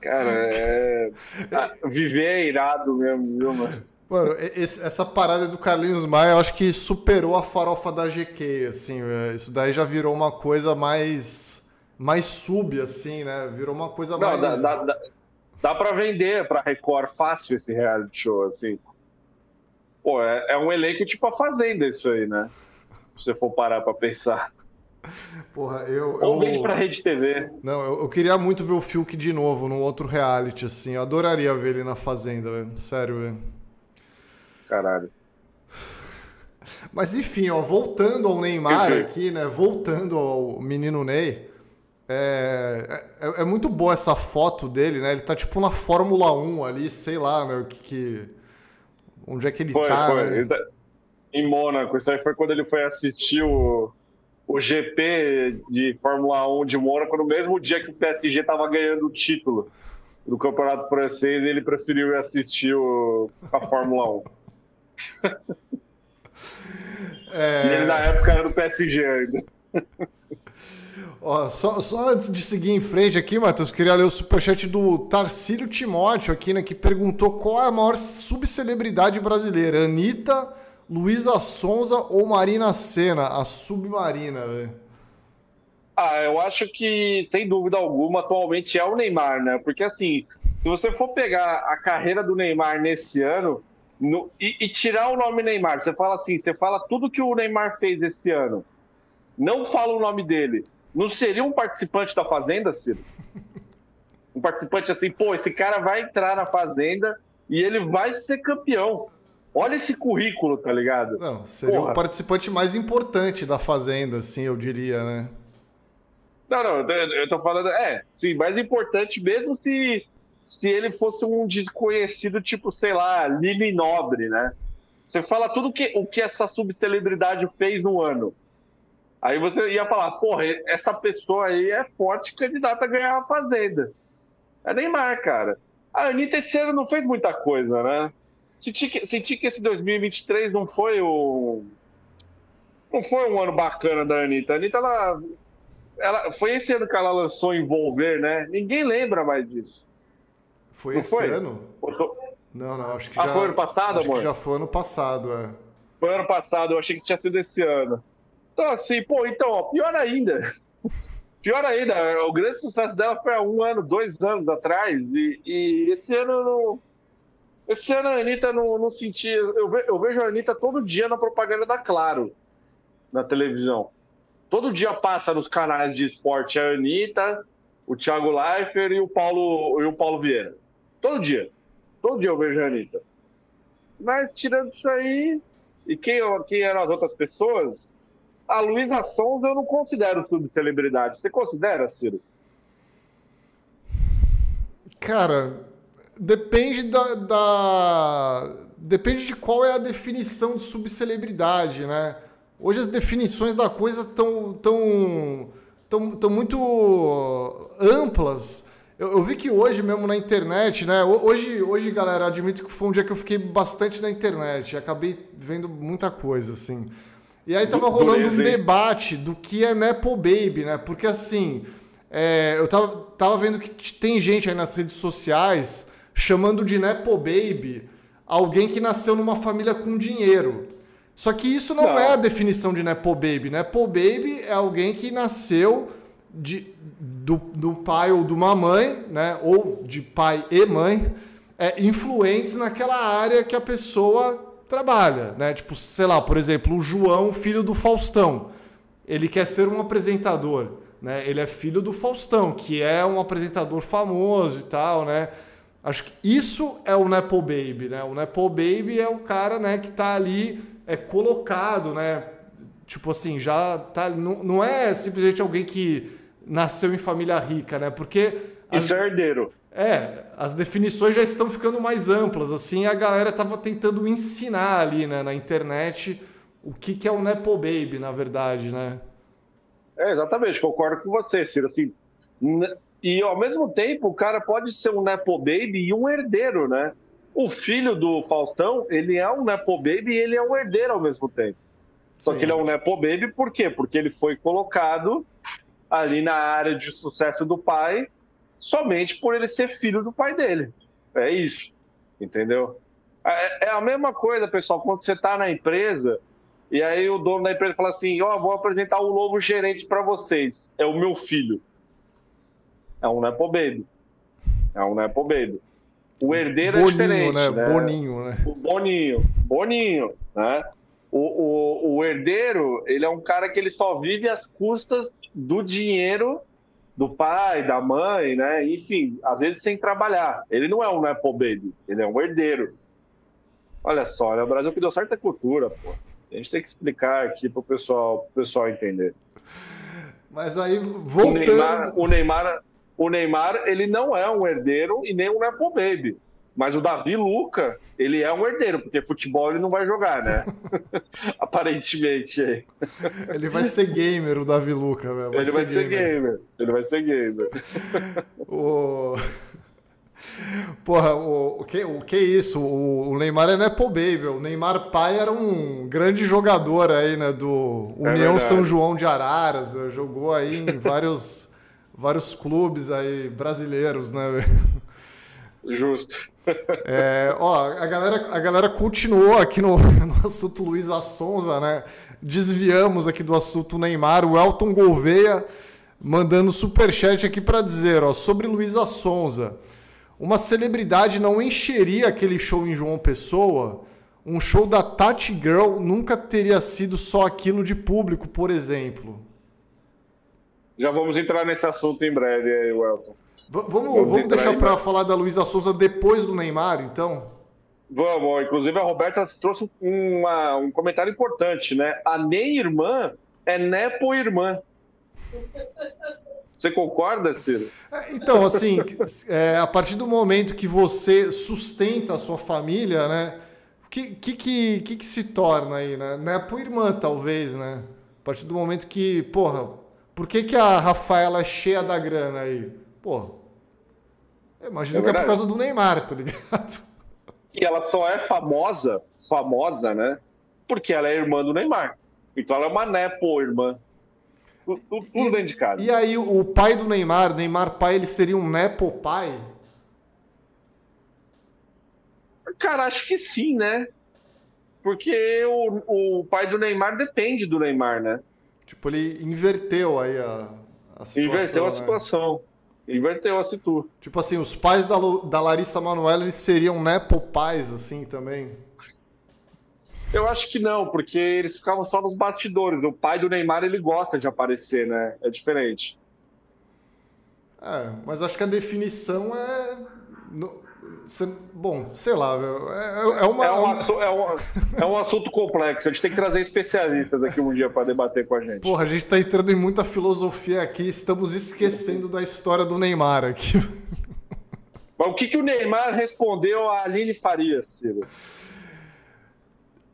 Cara, é... Ah, viver é irado mesmo, viu, mano? Mano, esse, essa parada do Carlinhos Maia, eu acho que superou a farofa da GQ, assim, é, isso daí já virou uma coisa mais mais sub, assim, né? Virou uma coisa Não, mais... Dá, dá, dá, dá pra vender pra Record fácil esse reality show, assim. Pô, é, é um elenco tipo a Fazenda isso aí, né? Se você for parar pra pensar. Porra, eu. Ou vende pra Rede TV. Não, eu, eu, queria muito ver o Fiuk de novo num outro reality, assim. Eu adoraria ver ele na Fazenda, velho. Sério, velho. Caralho. Mas enfim, ó, voltando ao Neymar aqui, né? Voltando ao menino Ney. É, é, é, muito boa essa foto dele, né? Ele tá tipo na Fórmula 1 ali, sei lá, né? O que, que... Onde é que ele foi, tá? Foi. Né? Tá em Mônaco. Isso aí foi quando ele foi assistir o, o GP de Fórmula 1 de Mônaco, no mesmo dia que o PSG estava ganhando o título do Campeonato Francês, ele preferiu ir assistir o, a Fórmula 1. <laughs> É... E ele na época era do PSG ainda. Ó, só, só antes de seguir em frente aqui, Matheus, queria ler o superchat do Tarcílio Timóteo aqui, né? Que perguntou qual é a maior subcelebridade brasileira, Anitta, Luísa Sonza ou Marina Senna, a submarina, velho? Ah, eu acho que, sem dúvida alguma, atualmente é o Neymar, né? Porque, assim, se você for pegar a carreira do Neymar nesse ano no, e, e, tirar o nome Neymar, você fala assim, você fala tudo que o Neymar fez esse ano, não fala o nome dele, não seria um participante da Fazenda, Ciro? Um participante assim, pô, esse cara vai entrar na Fazenda e ele vai ser campeão. Olha esse currículo, tá ligado? Não, seria Porra. o participante mais importante da Fazenda, assim, eu diria, né? Não, não, eu tô falando. É, sim, mais importante mesmo se, se ele fosse um desconhecido, tipo, sei lá, Lili Nobre, né? Você fala tudo que, o que essa subcelebridade fez no ano. Aí você ia falar, porra, essa pessoa aí é forte candidata a ganhar a Fazenda. É Neymar, cara. A Anitta esse ano não fez muita coisa, né? Senti que, senti que esse 2023 não foi o. Não foi um ano bacana da Anitta. A Anitta, ela, ela, foi esse ano que ela lançou Envolver, né? Ninguém lembra mais disso. Foi não esse foi? ano? Tô... Não, não, acho que ah, já. foi ano passado, acho amor? já foi ano passado, é. Foi ano passado, eu achei que tinha sido esse ano. Então, assim, pô, então, ó, pior ainda. <laughs> Pior ainda, o grande sucesso dela foi há um ano, dois anos atrás, e, e esse ano não, esse ano a Anitta não, não sentia. Eu, ve, eu vejo a Anitta todo dia na propaganda da Claro, na televisão. Todo dia passa nos canais de esporte a Anitta, o Thiago Leifert e o Paulo, e o Paulo Vieira. Todo dia. Todo dia eu vejo a Anitta. Mas tirando isso aí, e quem, quem eram as outras pessoas, a Luísa Sonza eu não considero subcelebridade. Você considera, Ciro? Cara, Depende da, da, Depende de qual é a definição de subcelebridade, né? Hoje as definições da coisa estão tão, tão, tão muito amplas. Eu, eu, vi que hoje mesmo na internet, né? Hoje, hoje, galera, admito que foi um dia que eu fiquei bastante na internet. Acabei vendo muita coisa, assim. E aí tava rolando um debate do que é Nepo Baby, né? Porque assim, é, eu tava, tava vendo que tem gente aí nas redes sociais chamando de Nepo Baby alguém que nasceu numa família com dinheiro. Só que isso não, não. é a definição de Nepo Baby. Nepo Baby é alguém que nasceu de, do, do pai ou de uma mãe, né? ou de pai e mãe, é, influentes naquela área que a pessoa trabalha. Né? Tipo, sei lá, por exemplo, o João, filho do Faustão. Ele quer ser um apresentador. Né? Ele é filho do Faustão, que é um apresentador famoso e tal, né? Acho que isso é o Nepo Baby, né? O Nepo Baby é o cara, né, que tá ali é colocado, né? Tipo assim, já tá não, não é simplesmente alguém que nasceu em família rica, né? Porque isso é herdeiro. É, as definições já estão ficando mais amplas, assim, a galera tava tentando ensinar ali, né, na internet o que que é o Nepo Baby, na verdade, né? É, exatamente, concordo com você, Ciro, assim, e ao mesmo tempo, o cara pode ser um Nepo Baby e um herdeiro, né? O filho do Faustão, ele é um Nepo Baby e ele é um herdeiro ao mesmo tempo. Só Sim. que ele é um Nepo Baby por quê? Porque ele foi colocado ali na área de sucesso do pai somente por ele ser filho do pai dele. É isso, entendeu? É, é a mesma coisa, pessoal, quando você está na empresa e aí o dono da empresa fala assim: Ó, oh, vou apresentar um novo gerente para vocês. É o meu filho. É um Nepo Baby. É um Nepo Baby. O herdeiro é Boninho, é diferente. Né? né? Boninho, né? O Boninho. Boninho, né? O, o, o herdeiro, ele é um cara que ele só vive às custas do dinheiro do pai, da mãe, né? Enfim, às vezes sem trabalhar. Ele não é um Nepo Baby, ele é um herdeiro. Olha só, né? o Brasil que deu certa cultura, pô. A gente tem que explicar aqui para o pessoal, pessoal entender. Mas aí, voltando... O Neymar, o Neymar, o Neymar, ele não é um herdeiro e nem um Nepo Baby. Mas o Davi Luca, ele é um herdeiro, porque futebol ele não vai jogar, né? <laughs> Aparentemente. Ele vai ser gamer, o Davi Luca. Vai ele ser vai ser gamer. gamer. Ele vai ser gamer. <laughs> o... Porra, o, o, que, o que é isso? O, o Neymar é Nepo Baby. O Neymar pai era um grande jogador aí, né? Do é União é São João de Araras. Jogou aí em vários, vários clubes aí brasileiros, né? Justo. É, ó, a galera, a galera continuou aqui no, <laughs> no assunto Luiz Assonza, né? Desviamos aqui do assunto Neymar. O Elton Gouveia mandando superchat aqui para dizer, ó, sobre Luiz Assonza uma celebridade não encheria aquele show em João Pessoa. Um show da Tati Girl nunca teria sido só aquilo de público, por exemplo. Já vamos entrar nesse assunto em breve aí, Welton. Vamos, vamos, vamos deixar para falar da Luísa Souza depois do Neymar, então? Vamos, inclusive a Roberta trouxe uma, um comentário importante, né? A nem irmã é Nepo irmã. Você concorda, Ciro? É, então, assim, <laughs> é, a partir do momento que você sustenta a sua família, né? O que, que, que, que, se torna aí, né? Por irmã, talvez, né? A partir do momento que, porra, por que, que a Rafaela é cheia da grana aí? Porra, imagino é que é por causa do Neymar, tá ligado? E ela só é famosa, famosa, né? Porque ela é irmã do Neymar. Então ela é uma nepo irmã. Tudo, tudo dentro de casa. E aí, o pai do Neymar, Neymar pai, ele seria um Nepo pai? Cara, acho que sim, né? Porque o, o pai do Neymar depende do Neymar, né? Tipo, ele inverteu aí a, a situação. Inverteu a né? situação. Inverteu a situação. Tipo assim, os pais da, da Larissa Manoela, eles seriam Nepo pais, assim, também? Eu acho que não, porque eles ficavam só nos bastidores. O pai do Neymar, ele gosta de aparecer, né? É diferente. É, mas acho que a definição é. Bom, sei lá, é, é, uma... é, um, é, um, é um assunto complexo. A gente tem que trazer especialistas aqui um dia para debater com a gente. Porra, a gente está entrando em muita filosofia aqui, estamos esquecendo da história do Neymar aqui. <laughs> Mas o que, que o Neymar respondeu a Aline Farias, Ciro?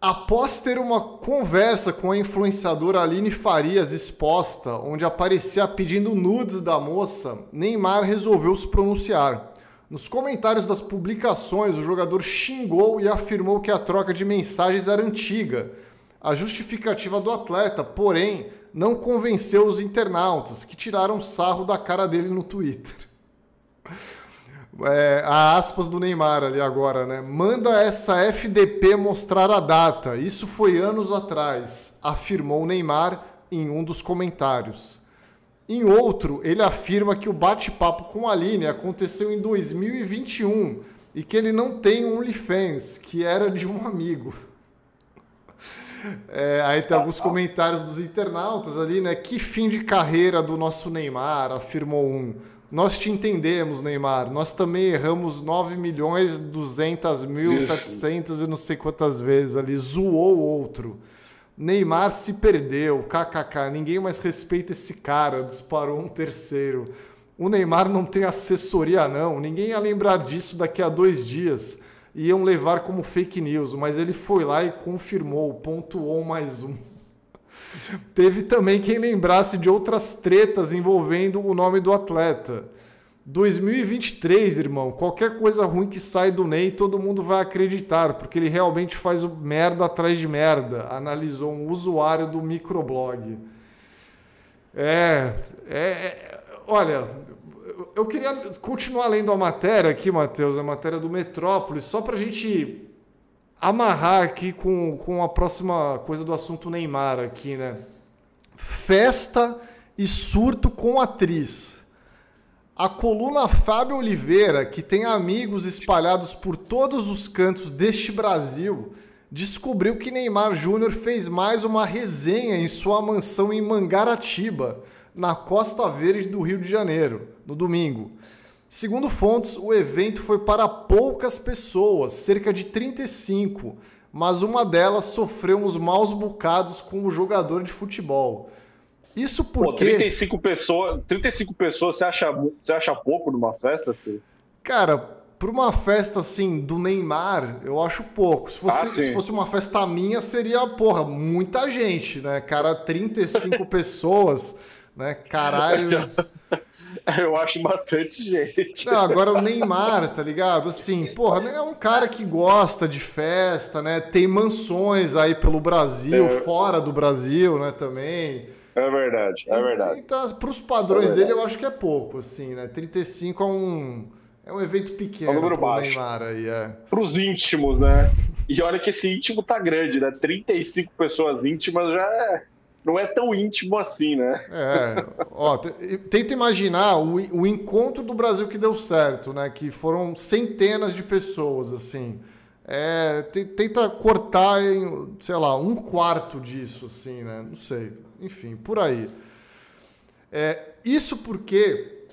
Após ter uma conversa com a influenciadora Aline Farias exposta, onde aparecia pedindo nudes da moça, Neymar resolveu se pronunciar. Nos comentários das publicações, o jogador xingou e afirmou que a troca de mensagens era antiga. A justificativa do atleta, porém, não convenceu os internautas, que tiraram sarro da cara dele no Twitter <laughs> é, a aspas do Neymar ali agora, né? Manda essa FDP mostrar a data. Isso foi anos atrás, afirmou Neymar em um dos comentários. Em outro, ele afirma que o bate-papo com a Aline aconteceu em 2021 e que ele não tem um OnlyFans, que era de um amigo. É, aí tem alguns comentários dos internautas ali, né? Que fim de carreira do nosso Neymar, afirmou um. Nós te entendemos, Neymar. Nós também erramos 9 milhões 200 mil, Isso. 700 e não sei quantas vezes ali. Zoou o outro. Neymar se perdeu, kkk. Ninguém mais respeita esse cara. Disparou um terceiro. O Neymar não tem assessoria, não. Ninguém ia lembrar disso daqui a dois dias. Iam levar como fake news, mas ele foi lá e confirmou. Pontuou mais um. <laughs> Teve também quem lembrasse de outras tretas envolvendo o nome do atleta. 2023, irmão, qualquer coisa ruim que sai do Ney, todo mundo vai acreditar, porque ele realmente faz merda atrás de merda, analisou um usuário do microblog. É, é, é olha, eu queria continuar lendo a matéria aqui, Matheus, a matéria do Metrópolis, só para a gente amarrar aqui com, com a próxima coisa do assunto Neymar aqui, né? Festa e surto com atriz. A coluna Fábio Oliveira, que tem amigos espalhados por todos os cantos deste Brasil, descobriu que Neymar Júnior fez mais uma resenha em sua mansão em Mangaratiba, na Costa Verde do Rio de Janeiro, no domingo. Segundo fontes, o evento foi para poucas pessoas, cerca de 35, mas uma delas sofreu uns maus bocados com o jogador de futebol. Isso porque. Pô, 35 pessoas, 35 pessoas você acha, você acha pouco numa festa? Assim? Cara, para uma festa assim do Neymar, eu acho pouco. Se fosse, ah, se fosse uma festa minha, seria, porra, muita gente, né? Cara, 35 <laughs> pessoas, né? Caralho. <laughs> Eu acho bastante gente. Não, agora o Neymar, tá ligado? Assim, porra, é um cara que gosta de festa, né? Tem mansões aí pelo Brasil, é. fora do Brasil, né, também. É verdade, é verdade. Então, para os padrões é dele, eu acho que é pouco, assim, né? 35 é um, é um evento pequeno é um número baixo. Neymar aí, é. Para os íntimos, né? E olha que esse íntimo tá grande, né? 35 pessoas íntimas já é não é tão íntimo assim, né? É, ó, tenta imaginar o, o encontro do Brasil que deu certo, né? Que foram centenas de pessoas, assim. É, tenta cortar em, sei lá, um quarto disso, assim, né? Não sei. Enfim, por aí. É, isso porque,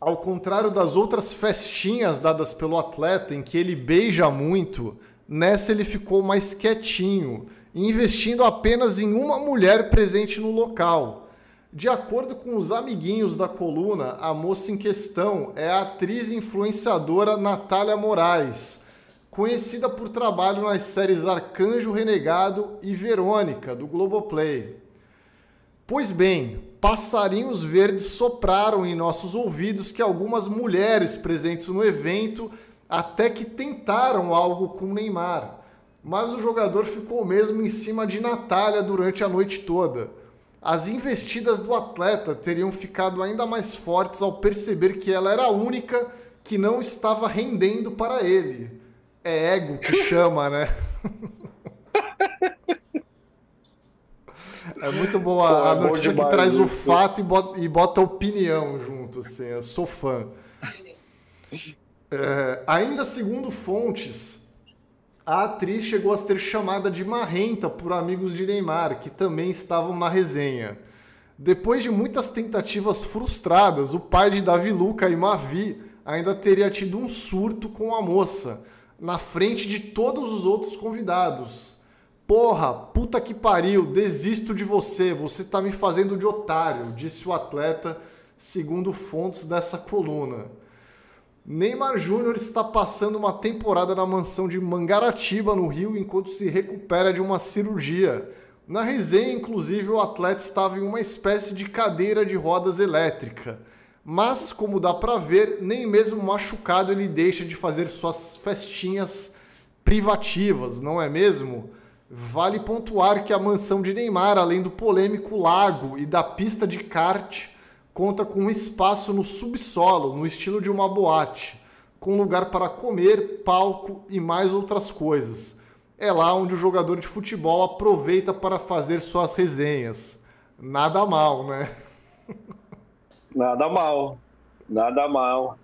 ao contrário das outras festinhas dadas pelo atleta, em que ele beija muito, nessa ele ficou mais quietinho investindo apenas em uma mulher presente no local. De acordo com os amiguinhos da coluna, a moça em questão é a atriz influenciadora Natália Moraes, conhecida por trabalho nas séries Arcanjo Renegado e Verônica, do Globoplay. Pois bem, passarinhos verdes sopraram em nossos ouvidos que algumas mulheres presentes no evento até que tentaram algo com Neymar mas o jogador ficou mesmo em cima de Natália durante a noite toda. As investidas do atleta teriam ficado ainda mais fortes ao perceber que ela era a única que não estava rendendo para ele. É ego que chama, né? <laughs> É muito boa Pô, a é notícia que traz isso. o fato e bota, e bota opinião junto, assim. Eu sou fã. É, ainda segundo fontes, a atriz chegou a ser chamada de marrenta por amigos de Neymar, que também estavam na resenha. Depois de muitas tentativas frustradas, o pai de Davi Luca e Mavi ainda teria tido um surto com a moça, na frente de todos os outros convidados. Porra, puta que pariu, desisto de você, você tá me fazendo de otário, disse o atleta, segundo fontes dessa coluna. Neymar Júnior está passando uma temporada na mansão de Mangaratiba, no Rio, enquanto se recupera de uma cirurgia. Na resenha, inclusive, o atleta estava em uma espécie de cadeira de rodas elétrica. Mas, como dá para ver, nem mesmo machucado ele deixa de fazer suas festinhas privativas, não é mesmo? Vale pontuar que a mansão de Neymar, além do polêmico lago e da pista de kart, conta com um espaço no subsolo, no estilo de uma boate, com lugar para comer, palco e mais outras coisas. É lá onde o jogador de futebol aproveita para fazer suas resenhas. Nada mal, né? <laughs> Nada mal. Nada mal.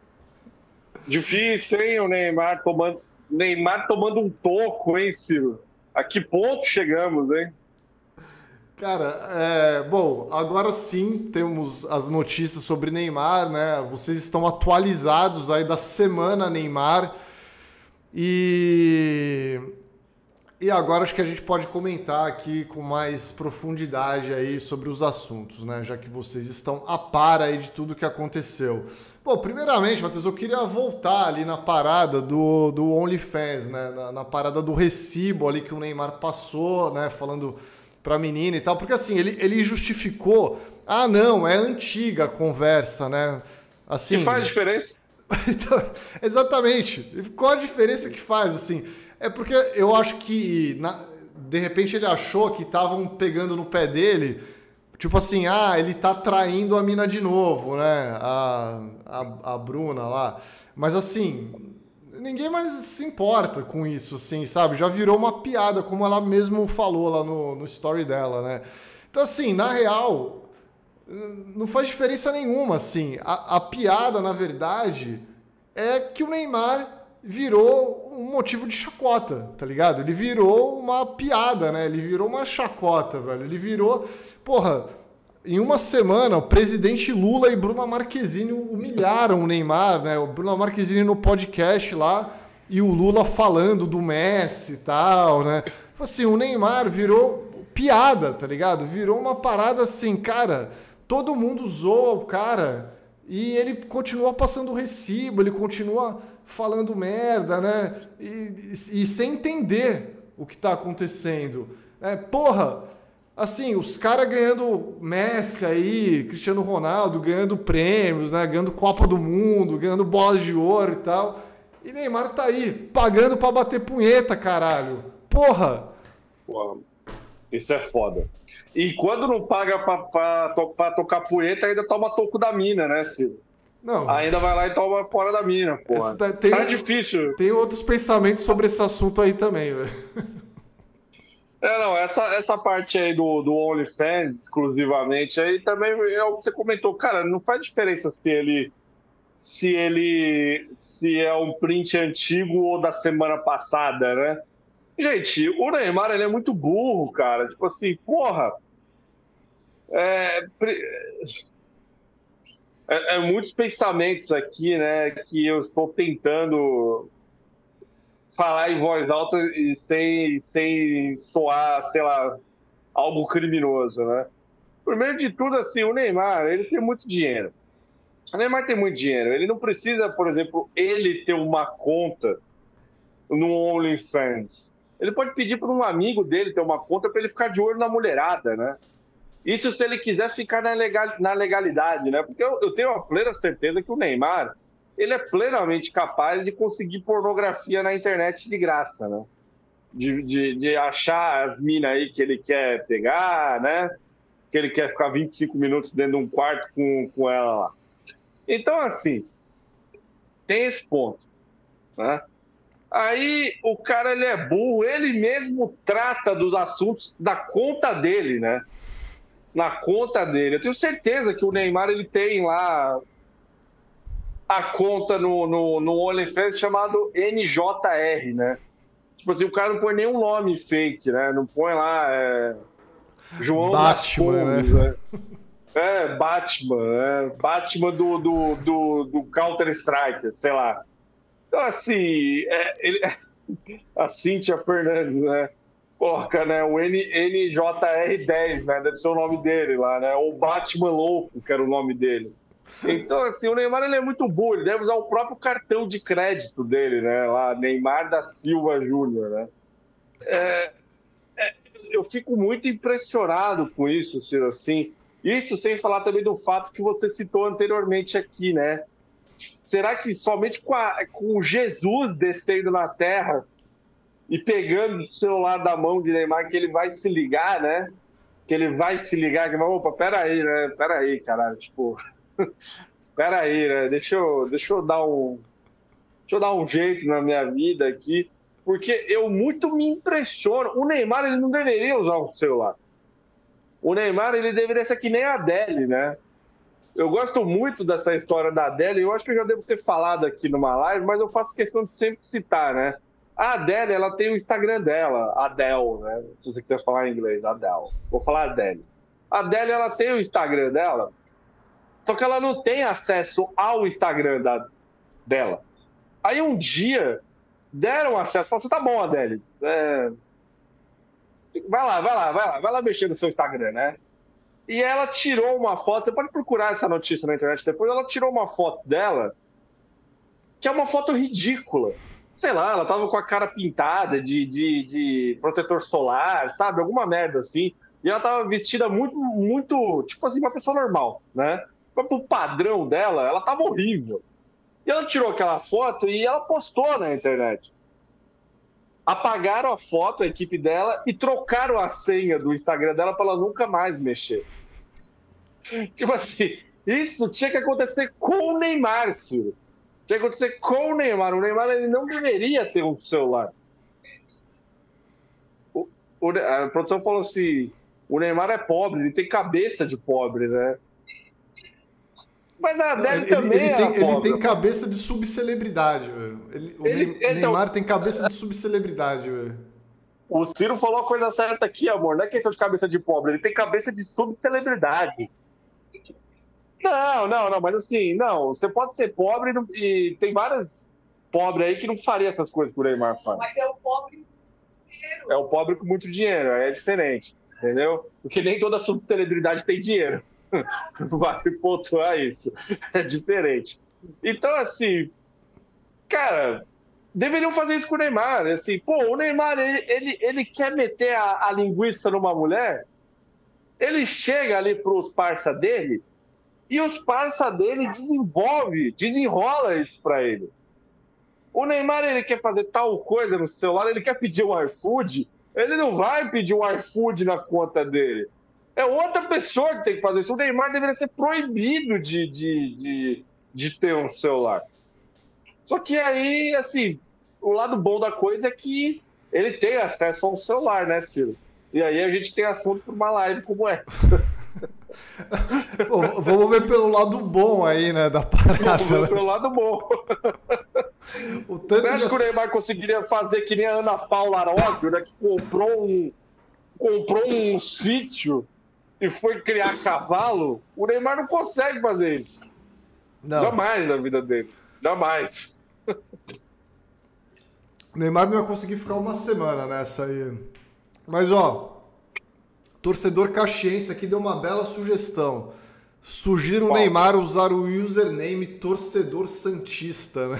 Difícil, hein, o Neymar tomando, Neymar tomando um toco, hein, Ciro? A que ponto chegamos, hein? Cara, é, bom, agora sim temos as notícias sobre Neymar, né? Vocês estão atualizados aí da semana Neymar. E e agora acho que a gente pode comentar aqui com mais profundidade aí sobre os assuntos, né? Já que vocês estão a par aí de tudo que aconteceu. Bom, primeiramente, Matheus, eu queria voltar ali na parada do, do OnlyFans, né? Na, na parada do recibo ali que o Neymar passou, né? Falando para a menina e tal, porque assim, ele, ele justificou, ah, não, é antiga a conversa, né? Assim, e faz diferença? <laughs> então, exatamente. Qual a diferença que faz, assim? É porque eu acho que, na, de repente, ele achou que estavam pegando no pé dele, tipo assim, ah, ele tá traindo a mina de novo, né? A, a, a Bruna lá. Mas assim, ninguém mais se importa com isso, assim, sabe? Já virou uma piada, como ela mesmo falou lá no, no story dela, né? Então, assim, na real, não faz diferença nenhuma, assim. A, a piada, na verdade, é que o Neymar virou um motivo de chacota, tá ligado? Ele virou uma piada, né? Ele virou uma chacota, velho. Ele virou. Porra, em uma semana, o presidente Lula e Bruna Marquezine humilharam o Neymar, né? O Bruna Marquezine no podcast lá e o Lula falando do Messi e tal, né? Tipo assim, o Neymar virou piada, tá ligado? Virou uma parada assim, cara. Todo mundo zoa o cara e ele continua passando recibo, ele continua falando merda, né? E, e, e sem entender o que está acontecendo. É, porra, assim, os caras ganhando Messi aí, Cristiano Ronaldo ganhando prêmios, né? Ganhando Copa do Mundo, ganhando bolas de ouro e tal. E Neymar tá aí, pagando para bater punheta, caralho. Porra! Isso é foda. E quando não paga pra, pra, pra tocar punheta, ainda toma toco da mina, né, Ciro? Não. Ainda vai lá e toma fora da mina, porra. Tá, tem, tá difícil. Tem outros pensamentos sobre esse assunto aí também, velho. <laughs> É, não, essa, essa parte aí do, do OnlyFans exclusivamente aí também é o que você comentou. Cara, não faz diferença se ele se ele se é um print antigo ou da semana passada, né? Gente, o Neymar ele é muito burro, cara. Tipo assim, porra. É, é, é, muitos pensamentos aqui, né, que eu estou tentando falar em voz alta e sem, sem soar, sei lá, algo criminoso, né? Primeiro de tudo, assim, o Neymar, ele tem muito dinheiro. O Neymar tem muito dinheiro. Ele não precisa, por exemplo, ele ter uma conta no OnlyFans. Ele pode pedir para um amigo dele ter uma conta para ele ficar de olho na mulherada, né? Isso se ele quiser ficar na, legal, na legalidade, né? Porque eu, eu, tenho a plena certeza que o Neymar ele é plenamente capaz de conseguir pornografia na internet de graça, né? De, de, de achar as minas aí que ele quer pegar, né? Que ele quer ficar 25 minutos dentro de um quarto com, com ela lá. Então, assim, tem esse ponto, né? Aí o cara ele é burro, ele mesmo trata dos assuntos da conta dele, né? Na conta dele. Eu tenho certeza que o Neymar ele tem lá a conta no, no, no OnlyFans chamado NJR, né? Tipo assim, o cara não põe nenhum nome fake, né? Não põe lá é... João Batman, né? né? É, Batman, é, Batman do, do, do, do Counter-Strike, sei lá. Então, assim, é, ele... <laughs> a Cíntia Fernandes, né? Porca, né? O N, NJR10, né? Deve ser o nome dele lá, né? Ou Batman Louco, que era o nome dele. Então, assim, o Neymar ele é muito burro, ele deve usar o próprio cartão de crédito dele, né? Lá, Neymar da Silva Júnior, né? É, é, eu fico muito impressionado com isso, Ciro, assim. Isso sem falar também do fato que você citou anteriormente aqui, né? Será que somente com, a, com Jesus descendo na Terra e pegando o celular da mão de Neymar, que ele vai se ligar, né? Que ele vai se ligar, que vai, opa, peraí, né? Peraí, caralho, tipo. <laughs> peraí, né? Deixa eu, deixa eu dar um. Deixa eu dar um jeito na minha vida aqui, porque eu muito me impressiono. O Neymar, ele não deveria usar o celular. O Neymar, ele deveria ser que nem a Adele, né? Eu gosto muito dessa história da Adele, eu acho que eu já devo ter falado aqui numa live, mas eu faço questão de sempre citar, né? A Adele, ela tem o Instagram dela, Adele, né? Se você quiser falar em inglês, Adele. Vou falar Adele. A Adele, ela tem o Instagram dela, só que ela não tem acesso ao Instagram da, dela. Aí um dia deram acesso, falaram assim, tá bom, Adele, é... vai lá, vai lá, vai lá, vai lá mexer no seu Instagram, né? E ela tirou uma foto, você pode procurar essa notícia na internet depois, ela tirou uma foto dela, que é uma foto ridícula sei lá, ela tava com a cara pintada de, de, de protetor solar, sabe? Alguma merda assim. E ela tava vestida muito, muito, tipo assim, uma pessoa normal, né? Mas pro padrão dela, ela tava horrível. E ela tirou aquela foto e ela postou na internet. Apagaram a foto, a equipe dela, e trocaram a senha do Instagram dela para ela nunca mais mexer. Tipo assim, isso tinha que acontecer com o Neymar, Ciro. Tinha que acontecer com o Neymar. O Neymar ele não deveria ter um celular. O, o, a produção falou assim: o Neymar é pobre, ele tem cabeça de pobre, né? Mas a Adele ele, também ele, tem, ele tem cabeça de subcelebridade, velho. Ele, o ele, Neymar então, tem cabeça de subcelebridade, velho. O Ciro falou a coisa certa aqui, amor. Não é questão de cabeça de pobre, ele tem cabeça de subcelebridade. Não, não, não, mas assim, não. Você pode ser pobre e tem várias pobres aí que não faria essas coisas por Neymar faz. Mas é o pobre com dinheiro. É o pobre com muito dinheiro, é diferente, entendeu? Porque nem toda subcelebridade tem dinheiro. <laughs> Vale pontuar isso. É diferente. Então, assim, cara, deveriam fazer isso com o Neymar. Assim, pô, o Neymar, ele, ele, ele quer meter a, a linguiça numa mulher, ele chega ali pros parça dele e os parça dele desenvolve, desenrola isso para ele. O Neymar ele quer fazer tal coisa no celular, ele quer pedir um iFood, ele não vai pedir um iFood na conta dele. É outra pessoa que tem que fazer isso. O Neymar deveria ser proibido de, de, de, de ter um celular. Só que aí, assim, o lado bom da coisa é que ele tem acesso a um celular, né, Ciro? E aí a gente tem assunto para uma live como essa. <laughs> Pô, vamos ver pelo lado bom aí, né, da parada. Vamos ver né? pelo lado bom. O tanto Você acha que o Neymar conseguiria fazer que nem a Ana Paula Arósio, né, que comprou um, comprou um sítio e foi criar cavalo? O Neymar não consegue fazer isso. Não. Jamais na vida dele. Jamais. O Neymar não ia conseguir ficar uma semana nessa aí. Mas, ó, Torcedor caxiense aqui deu uma bela sugestão. Sugiro o Neymar usar o username Torcedor Santista, né?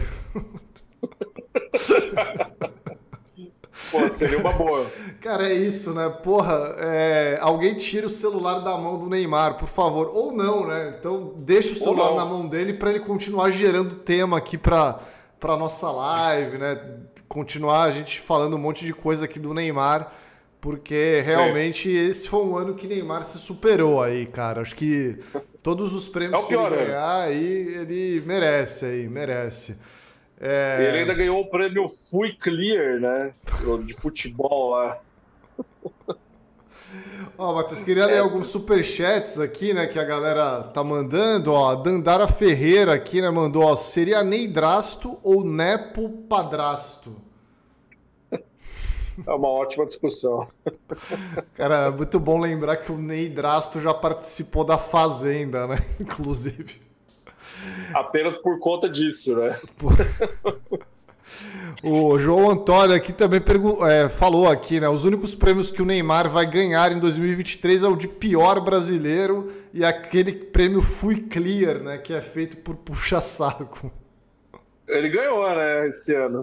Pô, seria uma boa. Cara, é isso, né? Porra, é... alguém tira o celular da mão do Neymar, por favor. Ou não, né? Então deixa o celular na mão dele para ele continuar gerando tema aqui para para nossa live, né? Continuar a gente falando um monte de coisa aqui do Neymar. Porque realmente Sim. esse foi um ano que Neymar se superou aí, cara. Acho que <laughs> todos os prêmios é que ele ganhar aí, ele merece aí, merece. É... Ele ainda ganhou o prêmio Fui Clear, né? De futebol lá. Ó, Matheus, queria ler alguns superchats aqui, né, que a galera tá mandando, ó. Dandara Ferreira aqui, né, mandou, ó, seria Neidrasto ou Nepo Padrasto? É uma ótima discussão. Cara, é muito bom lembrar que o Ney Drasto já participou da Fazenda, né? <laughs> Inclusive. Apenas por conta disso, né? O João Antônio aqui também é, falou aqui, né? Os únicos prêmios que o Neymar vai ganhar em 2023 é o de pior brasileiro e aquele prêmio Fui Clear, né? Que é feito por puxa-saco. Ele ganhou, né? Esse ano.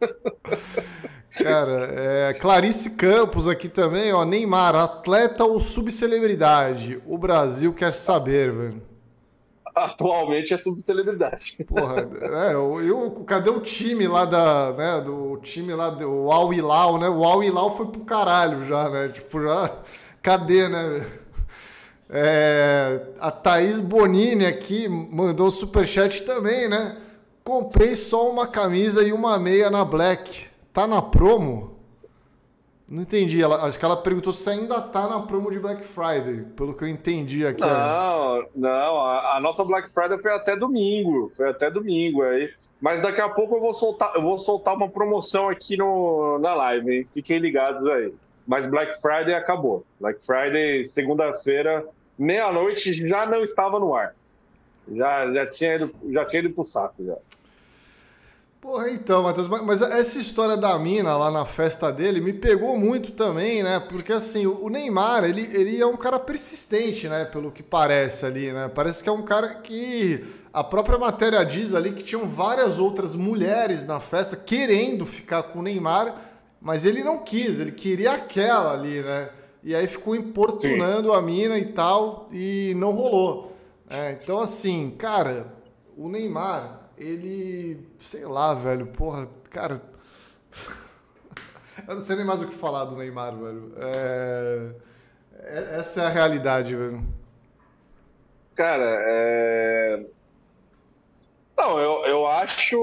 <laughs> Cara, é, Clarice Campos aqui também, ó. Neymar, atleta ou subcelebridade? O Brasil quer saber, velho. Atualmente é subcelebridade. Porra, é, eu, eu, cadê o time lá da, né, do time lá do Al Hilal, né? O Al Hilal foi pro caralho já, né? Tipo, já, cadê, né? É, a Thaís Bonini aqui mandou superchat também, né? Comprei só uma camisa e uma meia na Black. Tá na promo? Não entendi. Ela, acho que ela perguntou se ainda tá na promo de Black Friday, pelo que eu entendi aqui. Não, não. A, a, nossa Black Friday foi até domingo. Foi até domingo aí. Mas daqui a pouco eu vou soltar, eu vou soltar uma promoção aqui no, na live, hein? Fiquem ligados aí. Mas Black Friday acabou. Black Friday, segunda-feira, meia-noite, já não estava no ar. Já, já, tinha ido, já tinha ido pro saco já. Porra, então, Matheus, mas essa história da mina lá na festa dele me pegou muito também, né? Porque assim, o Neymar, ele, ele é um cara persistente, né? Pelo que parece ali, né? Parece que é um cara que a própria matéria diz ali que tinham várias outras mulheres na festa querendo ficar com o Neymar, mas ele não quis, ele queria aquela ali, né? E aí ficou importunando Sim. a mina e tal, e não rolou. É, então, assim, cara, o Neymar ele, sei lá, velho, porra, cara. <laughs> Eu não sei nem mais o que falar do Neymar, velho. É... é essa é a realidade, velho. Cara, é... Não, eu, eu acho,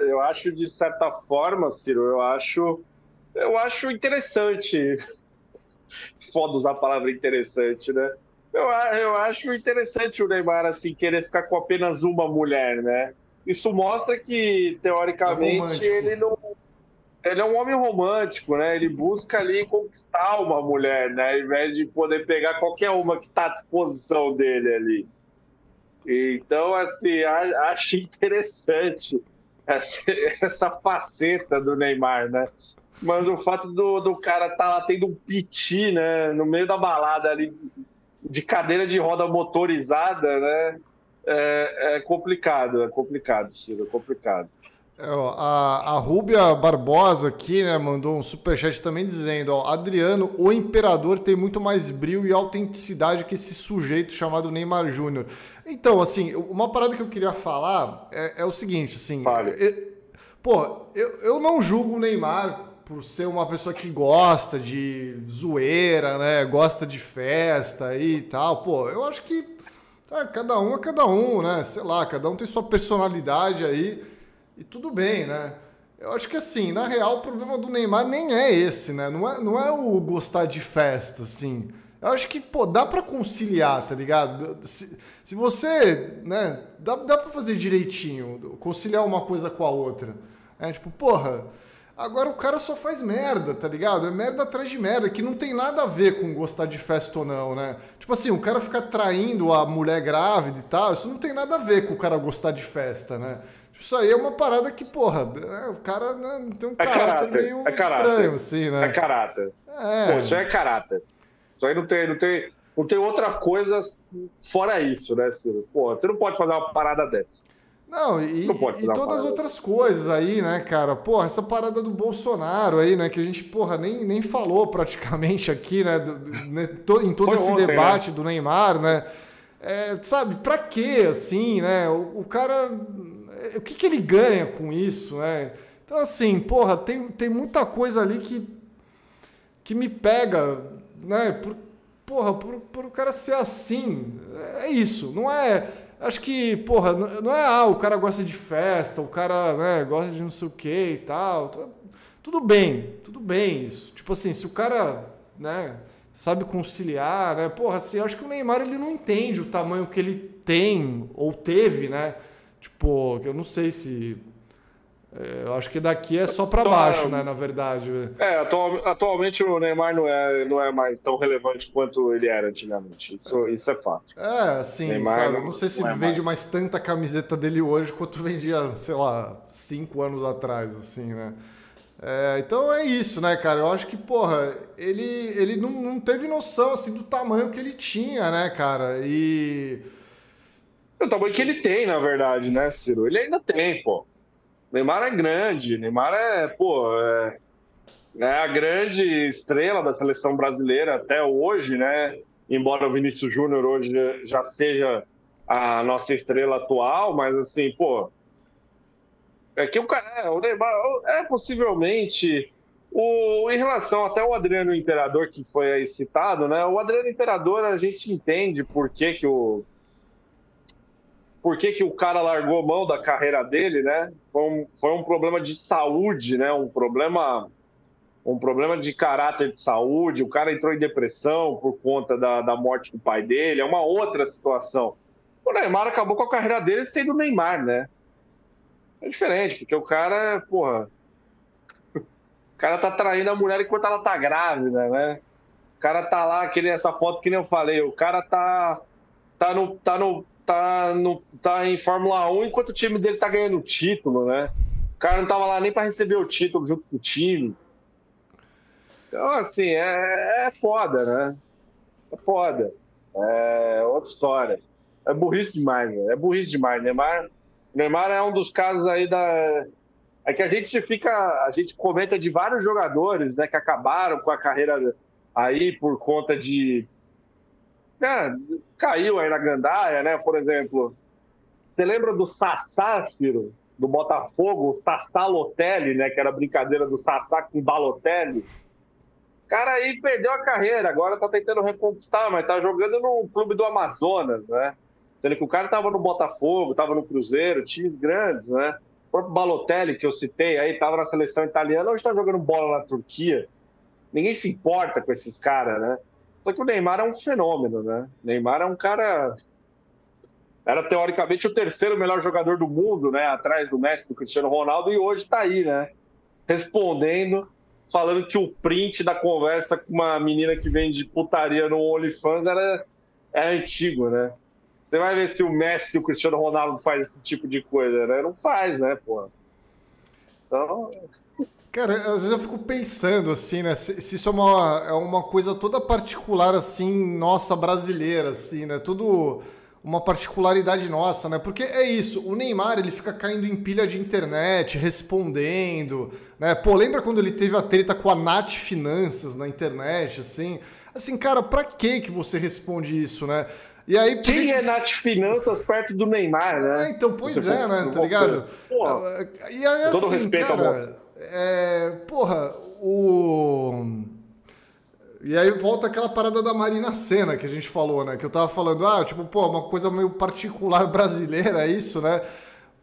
eu acho de certa forma, Ciro, eu acho, eu acho interessante. <laughs> Foda usar a palavra interessante, né? Eu, eu acho interessante o Neymar assim querer ficar com apenas uma mulher, né? Isso mostra que teoricamente é ele não ele é um homem romântico, né? Ele busca ali conquistar uma mulher, né? Ao invés de poder pegar qualquer uma que está à disposição dele ali. Então, assim, acho interessante essa, <laughs> essa faceta do Neymar, né? Mas o fato do, do cara estar tá lá tendo um piti, né? No meio da balada ali, de cadeira de roda motorizada, né? É, é complicado, é complicado, Ciro, é complicado. É, a, a Rúbia Barbosa aqui, né, mandou um superchat também dizendo, ó, Adriano, o imperador tem muito mais brilho e autenticidade que esse sujeito chamado Neymar Júnior. Então, assim, uma parada que eu queria falar é, é o seguinte, assim, eu, pô, eu, eu não julgo o Neymar por ser uma pessoa que gosta de zoeira, né, gosta de festa e tal, pô, eu acho que tá, cada um é cada um, né, sei lá, cada um tem sua personalidade aí, e tudo bem, né? Eu acho que assim, na real, o problema do Neymar nem é esse, né? Não é, não é o gostar de festa, assim. Eu acho que, pô, dá pra conciliar, tá ligado? Se, se você, né, dá, dá pra fazer direitinho, conciliar uma coisa com a outra. É, tipo, porra, agora o cara só faz merda, tá ligado? É merda atrás de merda, que não tem nada a ver com gostar de festa ou não, né? Tipo assim, o cara ficar traindo a mulher grávida e tal, isso não tem nada a ver com o cara gostar de festa, né? Isso aí é uma parada que, porra, né, o cara né, tem um é caráter, caráter, meio é caráter, estranho, assim, né? É caráter. É. Pô, isso é caráter. Isso aí não tem, não tem, não tem outra coisa fora isso, né, Ciro? Pô, você não pode fazer uma parada dessa. Não, e, não e todas as outras coisas aí, né, cara? Porra, essa parada do Bolsonaro aí, né, que a gente, porra, nem, nem falou <laughs> praticamente aqui, né, do, né em todo Foi esse ontem, debate né? do Neymar, né? É, sabe, pra quê, assim, né? O, o cara o que, que ele ganha com isso, né? Então, assim, porra, tem, tem muita coisa ali que, que me pega, né? Por, porra, por, por o cara ser assim. É isso, não é. Acho que, porra, não é, ah, o cara gosta de festa, o cara, né, gosta de não sei o que e tal. Tudo bem, tudo bem isso. Tipo assim, se o cara, né, sabe conciliar, né? Porra, assim, acho que o Neymar ele não entende o tamanho que ele tem ou teve, né? Tipo, eu não sei se. É, eu acho que daqui é só para baixo, né? Na verdade. É, atual, atualmente o Neymar não é, não é mais tão relevante quanto ele era antigamente. Isso, isso é fato. É, sim, Neymar sabe? Não, não sei se não é vende mais. mais tanta camiseta dele hoje quanto vendia, sei lá, cinco anos atrás, assim, né? É, então é isso, né, cara? Eu acho que, porra, ele, ele não, não teve noção, assim, do tamanho que ele tinha, né, cara? E o tamanho que ele tem, na verdade, né, Ciro? Ele ainda tem, pô. Neymar é grande, Neymar é, pô, é, é a grande estrela da seleção brasileira até hoje, né? Embora o Vinícius Júnior hoje já seja a nossa estrela atual, mas assim, pô, é que o cara, é, o Neymar é possivelmente o, em relação até o Adriano Imperador que foi aí citado, né? O Adriano Imperador a gente entende por que, que o por que, que o cara largou mão da carreira dele, né? Foi um, foi um problema de saúde, né? Um problema, um problema de caráter de saúde. O cara entrou em depressão por conta da, da morte do pai dele. É uma outra situação. O Neymar acabou com a carreira dele sendo o Neymar, né? É diferente, porque o cara, porra. O cara tá traindo a mulher enquanto ela tá grávida, né? O cara tá lá, aquele, essa foto que nem eu falei, o cara tá, tá, no, tá no tá, no, tá em Fórmula 1 enquanto o time dele tá ganhando título, né? O cara não tava lá nem para receber o título junto com o time. Então, assim, é, é foda, né? É foda. É outra história. É burrice demais, né? É burrice demais. Neymar, Neymar é um dos casos aí da. É que a gente fica. A gente comenta de vários jogadores, né, que acabaram com a carreira aí por conta de é, caiu aí na gandaia, né? Por exemplo, você lembra do Sassá, Ciro? Do Botafogo, o Sassá Lotelli, né? Que era brincadeira do Sassá com Balotelli. O cara aí perdeu a carreira, agora tá tentando reconquistar, mas tá jogando no clube do Amazonas, né? Sendo que o cara estava no Botafogo, estava no Cruzeiro, times grandes, né? O próprio Balotelli, que eu citei aí, estava na seleção italiana, hoje está jogando bola na Turquia. Ninguém se importa com esses caras, né? Só que o Neymar é um fenômeno, né? O Neymar é um cara. Era teoricamente o terceiro melhor jogador do mundo, né? Atrás do Messi, do Cristiano Ronaldo, e hoje está aí, né? Respondendo, falando que o print da conversa com uma menina que vende putaria no OnlyFans era, é antigo, né? Você vai ver se o Messi e o Cristiano Ronaldo faz esse tipo de coisa, né? Não faz, né, pô? Então. Cara, às vezes eu fico pensando assim, né? Se, se, isso é uma, é uma coisa toda particular, assim, nossa, brasileira, assim, né? Tudo uma particularidade nossa, né? Porque é isso, o Neymar, ele fica caindo em pilha de internet, respondendo, né? Pô, lembra quando ele teve a treta com a Nath Finanças na internet, assim? Assim, cara, pra que que você responde isso, né? E aí, Quem é Nath Finanças perto do Neymar, né? É, então, pois é, né? Tá ligado? Porra. E aí, assim, Todo respeito cara, ao é, Porra, o. E aí volta aquela parada da Marina Senna que a gente falou, né? Que eu tava falando, ah, tipo, pô, uma coisa meio particular <laughs> brasileira, isso, né?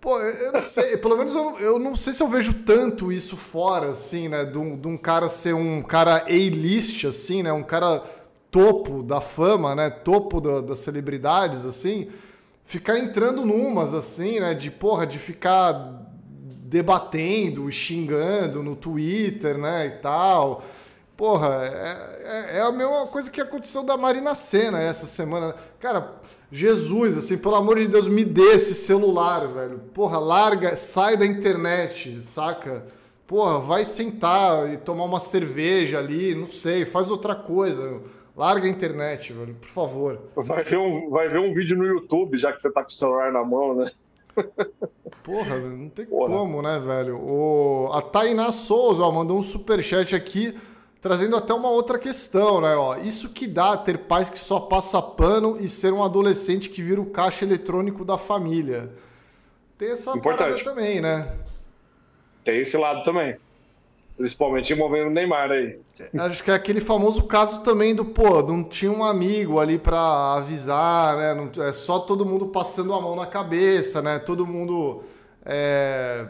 Pô, eu não sei, <laughs> pelo menos eu, eu não sei se eu vejo tanto isso fora, assim, né? De um, de um cara ser um cara A-list, assim, né? Um cara topo da fama, né? Topo da, das celebridades, assim, ficar entrando numas, assim, né? De porra, de ficar debatendo, xingando no Twitter, né? E tal. Porra, é, é, é a mesma coisa que aconteceu da Marina Senna essa semana. Cara, Jesus, assim, pelo amor de Deus, me dê esse celular, velho. Porra, larga, sai da internet, saca? Porra, vai sentar e tomar uma cerveja ali, não sei, faz outra coisa. Larga a internet, velho, por favor. Vai ver, um, vai ver um vídeo no YouTube, já que você tá com o celular na mão, né? Porra, não tem Porra. como, né, velho? O... A Tainá Souza ó, mandou um superchat aqui, trazendo até uma outra questão, né? Ó, isso que dá ter pais que só passa pano e ser um adolescente que vira o caixa eletrônico da família. Tem essa Importante. parada também, né? Tem esse lado também. Principalmente envolvendo o Neymar aí. Acho que é aquele famoso caso também do, pô, não tinha um amigo ali para avisar, né? Não, é só todo mundo passando a mão na cabeça, né? Todo mundo. É,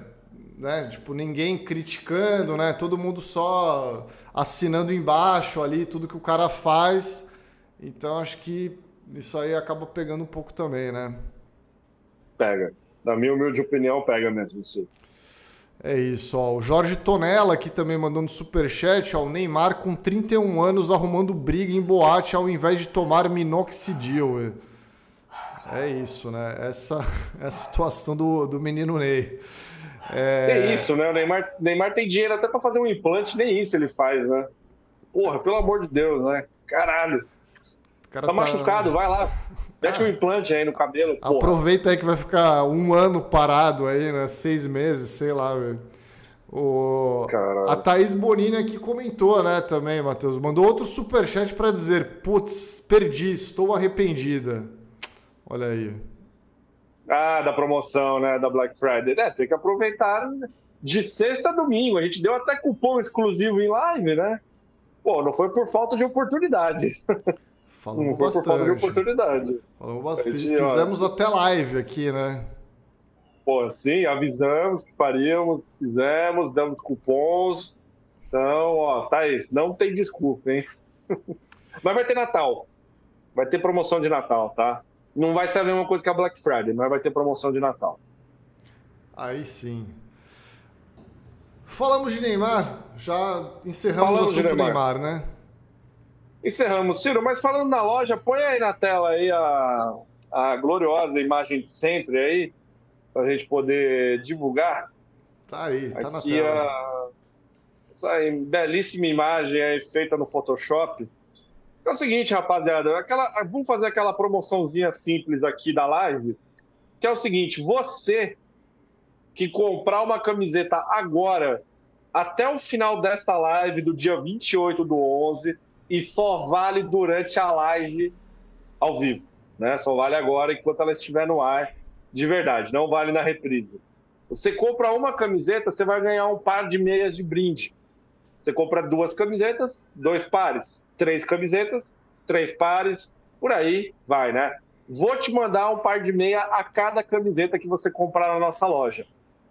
né? Tipo, ninguém criticando, né? Todo mundo só assinando embaixo ali tudo que o cara faz. Então acho que isso aí acaba pegando um pouco também, né? Pega. Na minha humilde opinião, pega mesmo, sim. É isso, ó. O Jorge Tonella aqui também mandando superchat, ó. O Neymar com 31 anos arrumando briga em boate ao invés de tomar minoxidil. É isso, né? Essa <laughs> é a situação do, do menino Ney. É... é isso, né? O Neymar, Neymar tem dinheiro até para fazer um implante, nem isso ele faz, né? Porra, pelo amor de Deus, né? Caralho. Tá, tá machucado, vai lá. Mete um implante aí no cabelo. Porra. Aproveita aí que vai ficar um ano parado aí, né? Seis meses, sei lá, velho. O... A Thaís Bonini aqui comentou, né, também, Matheus. Mandou outro superchat para dizer: Putz, perdi, estou arrependida. Olha aí. Ah, da promoção, né, da Black Friday. É, tem que aproveitar de sexta a domingo. A gente deu até cupom exclusivo em live, né? Pô, não foi por falta de oportunidade. <laughs> Falamos não foi bastante. por falta de oportunidade. Falamos bastante. Gente, Fizemos ó, até live aqui, né? Pô, sim, avisamos que faríamos, fizemos, damos cupons. Então, ó, tá isso. Não tem desculpa, hein? <laughs> Mas vai ter Natal. Vai ter promoção de Natal, tá? Não vai ser a mesma coisa que a Black Friday, mas vai ter promoção de Natal. Aí sim. Falamos de Neymar, já encerramos Falamos o assunto Neymar. Neymar, né? Encerramos. Ciro, mas falando na loja, põe aí na tela aí a, a gloriosa imagem de sempre aí, para a gente poder divulgar. Tá aí, tá Aqui na tela. A, essa belíssima imagem aí feita no Photoshop. Então é o seguinte, rapaziada, aquela, vamos fazer aquela promoçãozinha simples aqui da live, que é o seguinte, você que comprar uma camiseta agora, até o final desta live do dia 28 do 11, e só vale durante a live ao vivo, né? Só vale agora enquanto ela estiver no ar de verdade, não vale na reprise. Você compra uma camiseta, você vai ganhar um par de meias de brinde. Você compra duas camisetas, dois pares, três camisetas, três pares, por aí vai, né? Vou te mandar um par de meia a cada camiseta que você comprar na nossa loja.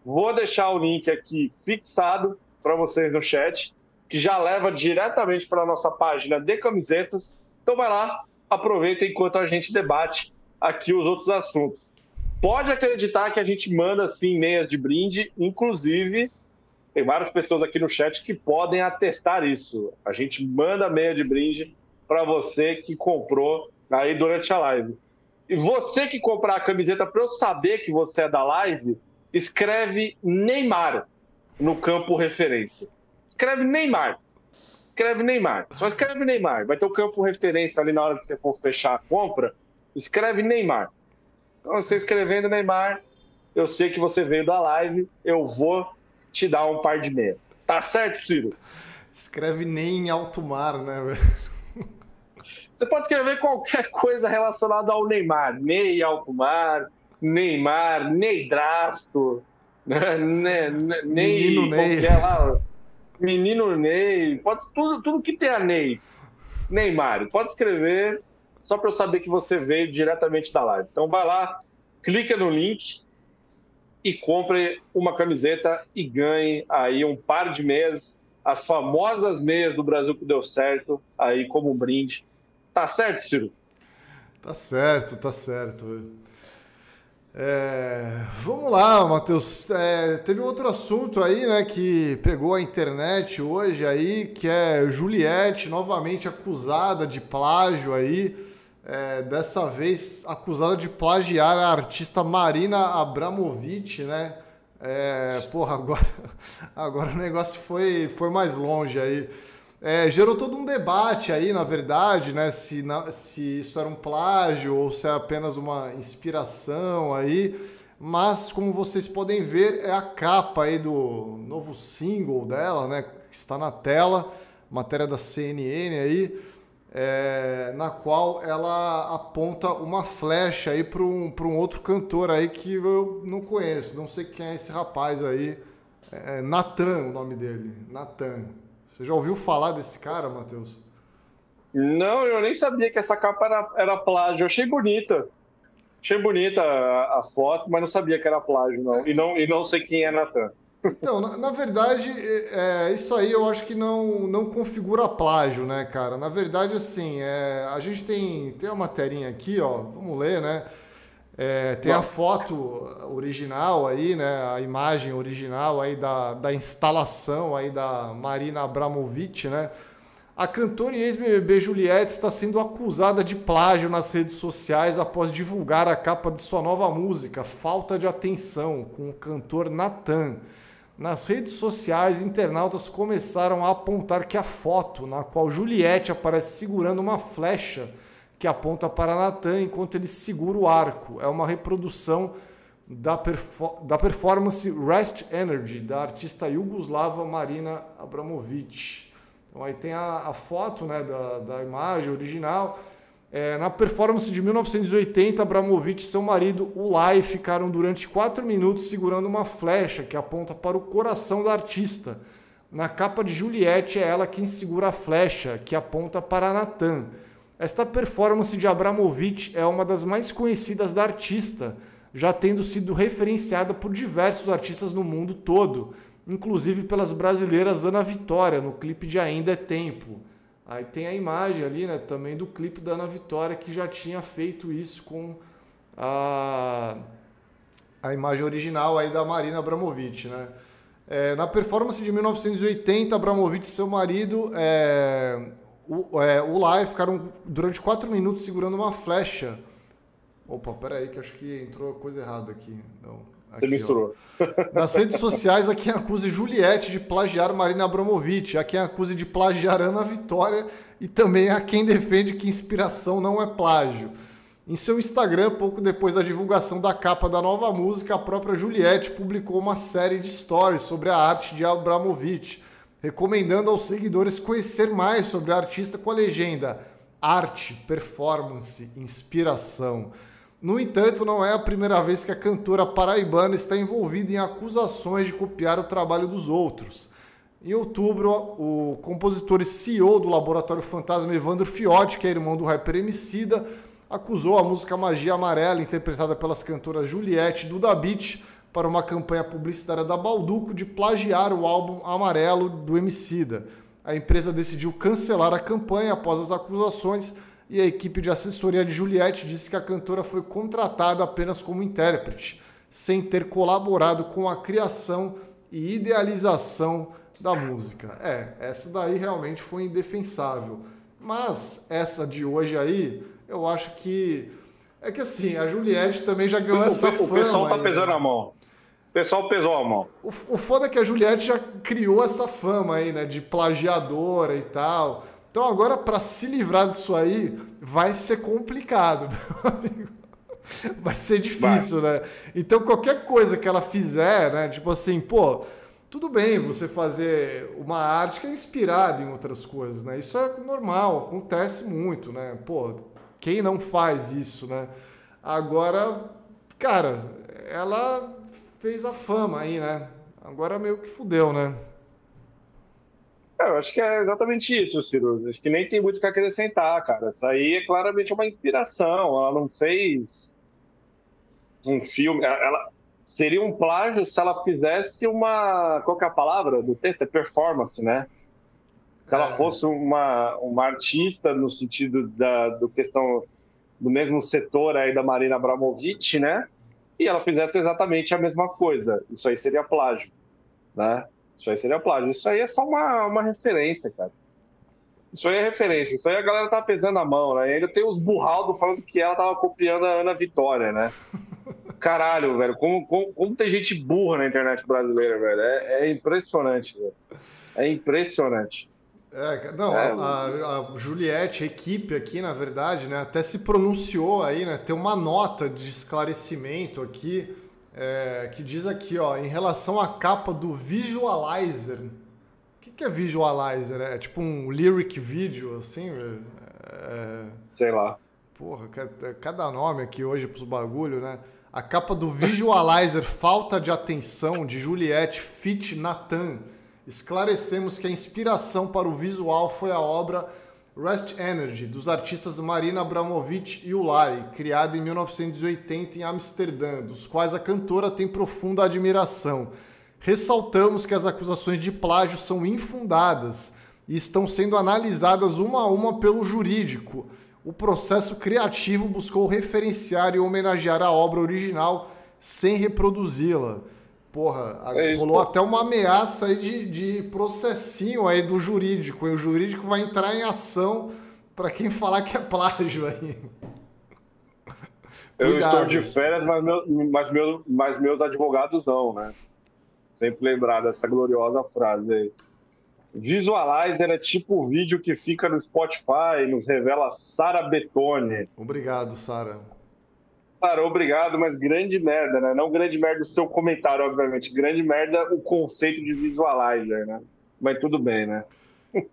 Vou deixar o link aqui fixado para vocês no chat, que já leva diretamente para a nossa página de camisetas. Então vai lá, aproveita enquanto a gente debate aqui os outros assuntos. Pode acreditar que a gente manda sim meias de brinde, inclusive tem várias pessoas aqui no chat que podem atestar isso. A gente manda meia de brinde para você que comprou aí durante a live. E você que comprar a camiseta para eu saber que você é da live, escreve Neymar no campo referência. Escreve Neymar. Escreve Neymar. Só escreve Neymar. Vai ter o campo referência ali na hora que você for fechar a compra. Escreve Neymar. Então, você escrevendo Neymar, eu sei que você veio da live, eu vou te dar um par de meia. Tá certo, Ciro? Escreve nem em alto mar, né, velho? Você pode escrever qualquer coisa relacionada ao Neymar. Ney alto mar, Neymar, Neidrasto, <laughs> né? Ney, Menino Ney. Lá, Menino Ney. Pode, tudo, tudo que tem a Ney. Neymar. Pode escrever só para eu saber que você veio diretamente da live. Então vai lá, clica no link e compre uma camiseta e ganhe aí um par de meias, as famosas meias do Brasil que deu certo, aí como um brinde. Tá certo, Ciro? Tá certo, tá certo. É, vamos lá, Matheus. É, teve outro assunto aí, né, que pegou a internet hoje aí, que é Juliette novamente acusada de plágio aí é, dessa vez acusada de plagiar a artista Marina Abramovic, né? É, porra, agora, <laughs> agora o negócio foi, foi mais longe aí. É, gerou todo um debate aí, na verdade, né? Se, na, se isso era um plágio ou se é apenas uma inspiração aí. Mas, como vocês podem ver, é a capa aí do novo single dela, né? Que está na tela, matéria da CNN aí é, na qual ela aponta uma flecha aí para um, um outro cantor aí que eu não conheço, não sei quem é esse rapaz aí. É, o nome dele. Natan. Você já ouviu falar desse cara, Matheus? Não, eu nem sabia que essa capa era, era plágio. Eu achei bonita. Achei bonita a, a, foto, mas não sabia que era plágio, não. E não, e não sei quem é Natan. Então, na, na verdade, é, é, isso aí eu acho que não, não configura plágio, né, cara? Na verdade, assim, é, a gente tem, tem uma materinha aqui, ó, vamos ler, né? É, tem a foto original aí, né? A imagem original aí da, da instalação aí da Marina Abramovic, né? A cantora e ex-BBB Juliette está sendo acusada de plágio nas redes sociais após divulgar a capa de sua nova música, Falta de Atenção, com o cantor Natan. Nas redes sociais, internautas começaram a apontar que a foto na qual Juliette aparece segurando uma flecha que aponta para Natan enquanto ele segura o arco é uma reprodução da, perfor da performance Rest Energy da artista yugoslava Marina Abramovic. Então aí tem a, a foto né, da, da imagem original é, na performance de 1980, Abramovich e seu marido, Ulay, ficaram durante quatro minutos segurando uma flecha que aponta para o coração da artista. Na capa de Juliette, é ela quem segura a flecha, que aponta para Nathan. Esta performance de Abramovich é uma das mais conhecidas da artista, já tendo sido referenciada por diversos artistas no mundo todo, inclusive pelas brasileiras Ana Vitória, no clipe de Ainda é Tempo. Aí tem a imagem ali, né, também do clipe da Ana Vitória, que já tinha feito isso com a, a imagem original aí da Marina Abramovic, né? É, na performance de 1980, Abramovic e seu marido, é, o, é, o Live ficaram durante quatro minutos segurando uma flecha. Opa, peraí, que acho que entrou coisa errada aqui. Não. Você misturou. <laughs> Nas redes sociais, há quem acuse Juliette de plagiar Marina Abramovic, há quem acuse de plagiar Ana Vitória e também há quem defende que inspiração não é plágio. Em seu Instagram, pouco depois da divulgação da capa da nova música, a própria Juliette publicou uma série de stories sobre a arte de Abramovic, recomendando aos seguidores conhecer mais sobre a artista com a legenda Arte, Performance, Inspiração. No entanto, não é a primeira vez que a cantora paraibana está envolvida em acusações de copiar o trabalho dos outros. Em outubro, o compositor e CEO do Laboratório Fantasma Evandro Fiotti, que é irmão do rapper Emicida, acusou a música Magia Amarela, interpretada pelas cantoras Juliette e Duda Beat, para uma campanha publicitária da Balduco de plagiar o álbum Amarelo do Emicida. A empresa decidiu cancelar a campanha após as acusações e a equipe de assessoria de Juliette disse que a cantora foi contratada apenas como intérprete, sem ter colaborado com a criação e idealização da música. É, essa daí realmente foi indefensável. Mas essa de hoje aí, eu acho que. É que assim, a Juliette também já ganhou o, essa o, fama. O pessoal tá aí, pesando né? a mão. O pessoal pesou a mão. O, o foda é que a Juliette já criou essa fama aí, né? De plagiadora e tal. Então agora, para se livrar disso aí, vai ser complicado, <laughs> meu amigo. Vai ser difícil, vai. né? Então qualquer coisa que ela fizer, né? Tipo assim, pô, tudo bem você fazer uma arte que é inspirada em outras coisas, né? Isso é normal, acontece muito, né? Pô, quem não faz isso, né? Agora, cara, ela fez a fama aí, né? Agora meio que fudeu, né? É, eu acho que é exatamente isso, Ciro. Acho que nem tem muito o que acrescentar, cara. Isso aí é claramente uma inspiração. Ela não fez um filme. Ela seria um plágio se ela fizesse uma. Qual é a palavra do texto? É performance, né? Se ela fosse uma, uma artista no sentido da do questão do mesmo setor aí da Marina Abramovic, né? E ela fizesse exatamente a mesma coisa. Isso aí seria plágio, né? Isso aí seria plágio. Isso aí é só uma, uma referência, cara. Isso aí é referência. Isso aí a galera tá pesando a mão, né? E ainda tem os burraldo falando que ela tava copiando a Ana Vitória, né? <laughs> Caralho, velho. Como, como, como tem gente burra na internet brasileira, velho. É, é impressionante, velho. É impressionante. É, não, é, a, a, Juliette, a equipe aqui, na verdade, né, até se pronunciou aí, né? Tem uma nota de esclarecimento aqui é, que diz aqui, ó, em relação à capa do Visualizer. O que, que é Visualizer? É tipo um lyric video, assim? É, Sei lá. Porra, cada nome aqui hoje pros bagulho, né? A capa do Visualizer <laughs> Falta de Atenção, de Juliette Fit Nathan esclarecemos que a inspiração para o visual foi a obra Rest Energy, dos artistas Marina Abramovic e Ulay, criada em 1980 em Amsterdã, dos quais a cantora tem profunda admiração. Ressaltamos que as acusações de plágio são infundadas e estão sendo analisadas uma a uma pelo jurídico. O processo criativo buscou referenciar e homenagear a obra original sem reproduzi-la. Porra, é rolou até uma ameaça aí de, de processinho aí do jurídico. E o jurídico vai entrar em ação para quem falar que é plágio aí. Eu estou de férias, mas, meu, mas, meu, mas meus advogados não, né? Sempre lembrar dessa gloriosa frase aí. Visualizer é tipo o vídeo que fica no Spotify, nos revela Sara Betone. Obrigado, Sara. Cara, obrigado, mas grande merda, né? Não grande merda o seu comentário, obviamente. Grande merda o conceito de visualizer, né? Mas tudo bem, né? <laughs>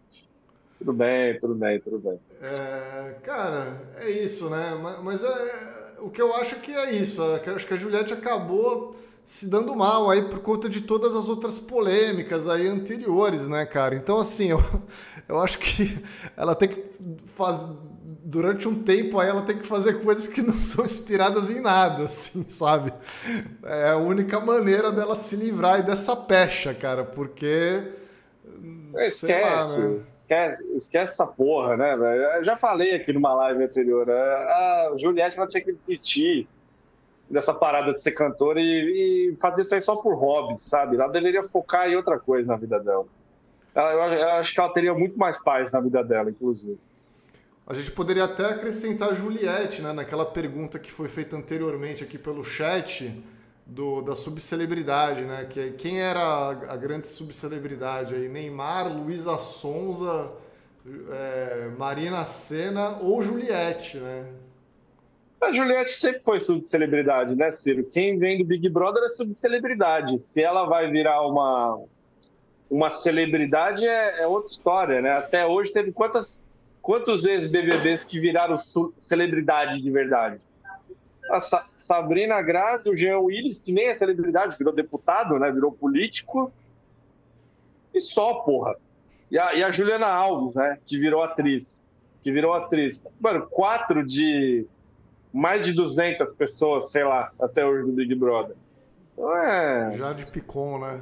tudo bem, tudo bem, tudo bem. É, cara, é isso, né? Mas é, o que eu acho que é isso. É acho que a Juliette acabou se dando mal aí por conta de todas as outras polêmicas aí anteriores, né, cara? Então, assim, eu, <laughs> eu acho que ela tem que fazer durante um tempo aí ela tem que fazer coisas que não <laughs> são inspiradas em nada, assim, sabe? É a única maneira dela se livrar dessa pecha, cara, porque. Esquece, lá, né? esquece, esquece essa porra, né, velho? Eu já falei aqui numa live anterior, né? a Juliette ela tinha que desistir dessa parada de ser cantora e, e, fazer isso aí só por hobby, sabe? Ela deveria focar em outra coisa na vida dela. Ela, eu, eu acho que ela teria muito mais paz na vida dela, inclusive. A gente poderia até acrescentar Juliette, né, naquela pergunta que foi feita anteriormente aqui pelo chat do, da subcelebridade, né? Que é, quem era a, a grande subcelebridade aí? Neymar, Luísa Sonza, é, Marina Senna ou Juliette, né? A Juliette sempre foi subcelebridade, né, Ciro? Quem vem do Big Brother é subcelebridade. Se ela vai virar uma, uma celebridade é, é outra história, né? Até hoje teve quantas quantos ex-BBBs que viraram celebridade de verdade? A Sa Sabrina Grazi, o Jean Willis, que nem é celebridade, virou deputado, né? Virou político. E só, porra. E a, e a Juliana Alves, né? Que virou atriz. Que virou atriz. Mano, quatro de, mais de 200 pessoas, sei lá, até hoje do Big Brother. Então é. Já de Picon, né?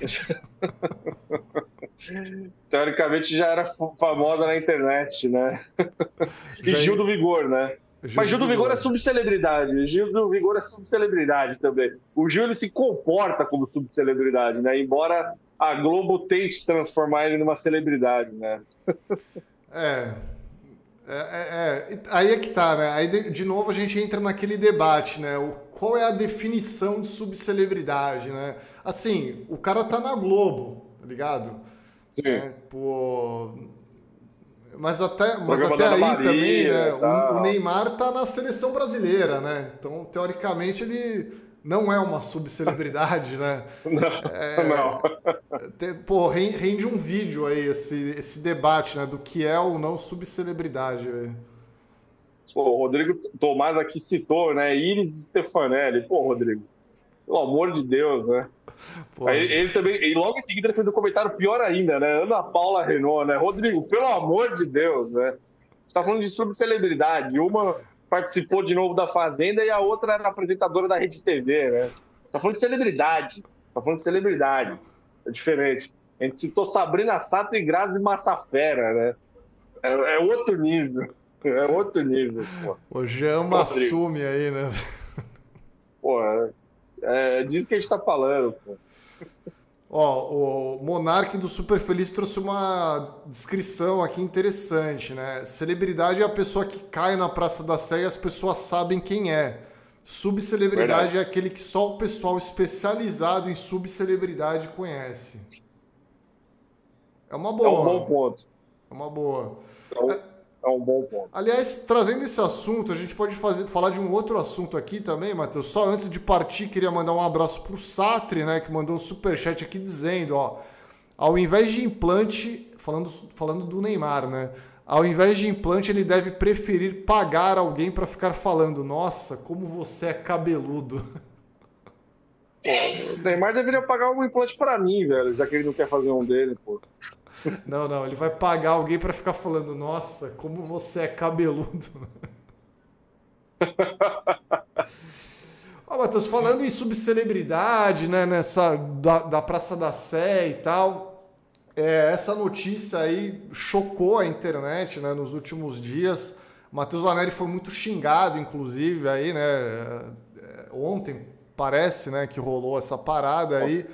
<laughs> Teoricamente já era famosa na internet, né? <laughs> e Gil do Vigor, né? Gil Mas Gil do Vigor, Vigor é subcelebridade. Gil do Vigor é subcelebridade também. O Gil ele se comporta como subcelebridade, né? Embora a Globo tente transformar ele numa celebridade, né? é. É, é, é, aí é que tá, né? Aí de, de, novo a gente entra naquele debate, né? O, qual é a definição de subcelebridade, né? Assim, o cara tá na Globo, tá ligado? Sim. É, pô... Mas até, mas até aí Maria, também, né? O, o, Neymar tá na seleção brasileira, né? Então, teoricamente, ele não é uma subcelebridade, né? <laughs> Não, é, não. Pô, rende um vídeo aí esse, esse debate, né? Do que é ou não subcelebridade. Pô, o Rodrigo Tomás aqui citou, né? Iris Stefanelli. Pô, Rodrigo, pelo amor de Deus, né? Aí, ele também, e logo em seguida ele fez um comentário pior ainda, né? Ana Paula Renault, né? Rodrigo, pelo amor de Deus, né? Você tá falando de subcelebridade. Uma participou de novo da Fazenda e a outra era apresentadora da Rede TV, né? Tá falando de celebridade. Tá falando de celebridade. É diferente. A gente citou Sabrina Sato e Grazi Massafera, né? É, é outro nível. É outro nível, pô. O Jean assume aí, né? Pô, é, é disso que a gente tá falando, pô. Ó, o Monark do Super Feliz trouxe uma descrição aqui interessante, né? Celebridade é a pessoa que cai na Praça da Sé e as pessoas sabem quem é. Subcelebridade é aquele que só o pessoal especializado em subcelebridade conhece. É uma boa. É um bom ponto. É uma boa. Então, é, é um bom ponto. Aliás, trazendo esse assunto, a gente pode fazer, falar de um outro assunto aqui também, Matheus. Só antes de partir, queria mandar um abraço pro Satri, né, que mandou um superchat aqui dizendo, ó, ao invés de implante, falando, falando do Neymar, né, ao invés de implante, ele deve preferir pagar alguém para ficar falando, nossa, como você é cabeludo. o Neymar deveria pagar um implante para mim, velho, já que ele não quer fazer um dele, pô. Não, não, ele vai pagar alguém para ficar falando, nossa, como você é cabeludo. Ó, oh, Matheus, falando em subcelebridade, né, nessa da, da Praça da Sé e tal, é, essa notícia aí chocou a internet, né, nos últimos dias. Matheus Laneri foi muito xingado, inclusive, aí, né, é, ontem parece, né, que rolou essa parada aí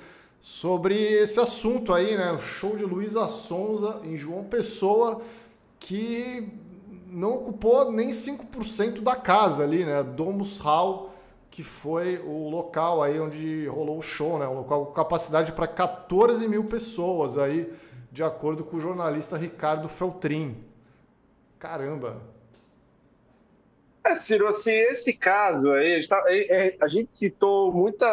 sobre esse assunto aí, né? O show de Luísa Sonza em João Pessoa, que não ocupou nem 5% da casa ali, né? Domus Hall, que foi o local aí onde rolou o show, né? Um local com capacidade para 14 mil pessoas aí, de acordo com o jornalista Ricardo Feltrin. Caramba! É, Ciro, assim, esse caso aí, a gente, tá, a gente citou muita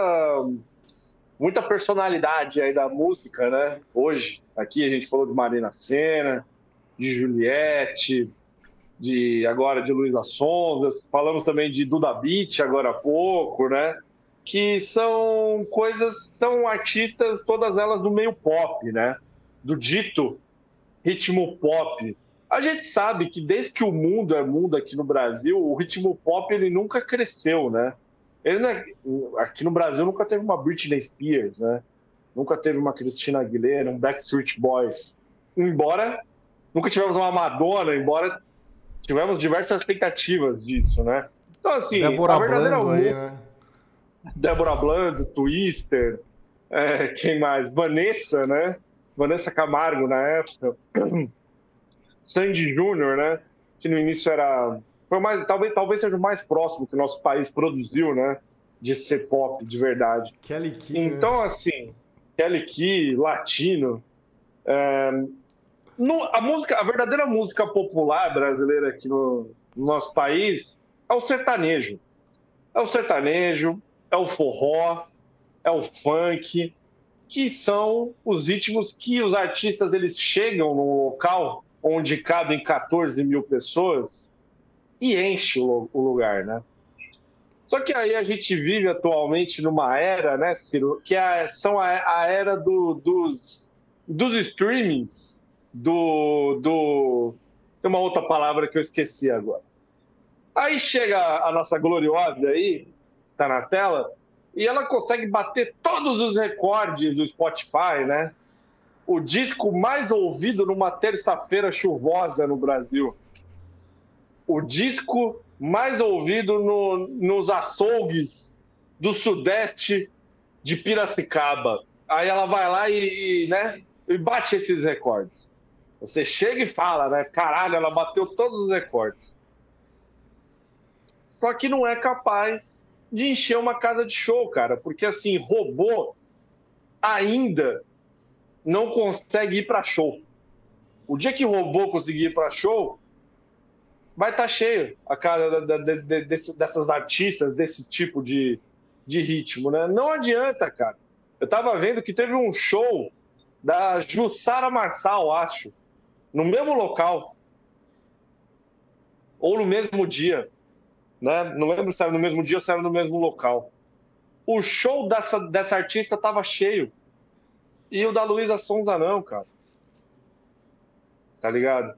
muita personalidade aí da música, né? Hoje, aqui a gente falou de Marina Senna, de Juliette, de agora de Luísa Sonza, falamos também de Duda Beat agora há pouco, né? Que são coisas, são artistas, todas elas do meio pop, né? Do dito ritmo pop. A gente sabe que desde que o mundo é mundo aqui no Brasil, o ritmo pop ele nunca cresceu, né? Ele é, aqui no Brasil nunca teve uma Britney Spears, né? Nunca teve uma Christina Aguilera, um Backstreet Boys. Embora nunca tivemos uma Madonna, embora tivemos diversas tentativas disso, né? Então, assim, Débora a verdadeira Blando música... Aí, né? Débora Blando, Twister, é, quem mais? Vanessa, né? Vanessa Camargo na época. <clears throat> Sandy Júnior, né? Que no início era foi mais, talvez, talvez seja o mais próximo que o nosso país produziu, né? De ser pop de verdade. Kelly Key. Né? Então, né? assim, Kelly Key, latino. É, no, a música, a verdadeira música popular brasileira aqui no, no nosso país é o sertanejo. É o sertanejo, é o forró, é o funk, que são os ritmos que os artistas eles chegam num local onde cabem 14 mil pessoas e enche o, lugar, né? Só que aí a gente vive atualmente numa era, né, Ciro, que é, são a, a era do, dos, dos streamings, do, do. Tem uma outra palavra que eu esqueci agora. Aí chega a nossa gloriosa aí, tá na tela, e ela consegue bater todos os recordes do Spotify, né? O disco mais ouvido numa terça-feira chuvosa no Brasil. O disco mais ouvido no, nos açougues do Sudeste de Piracicaba. Aí ela vai lá e, e, né, e bate esses recordes. Você chega e fala, né? Caralho, ela bateu todos os recordes. Só que não é capaz de encher uma casa de show, cara, porque assim, robô ainda não consegue ir para show. O dia que robô conseguir ir para show, vai estar tá cheio a cara da, da, de, dessas artistas, desse tipo de, de ritmo, né? Não adianta, cara. Eu tava vendo que teve um show da Jussara Marçal, acho, no mesmo local. Ou no mesmo dia né? Não lembro se era no mesmo dia ou se era no mesmo local. O show dessa, dessa artista tava cheio. E o da Luísa Sonza não, cara. Tá ligado?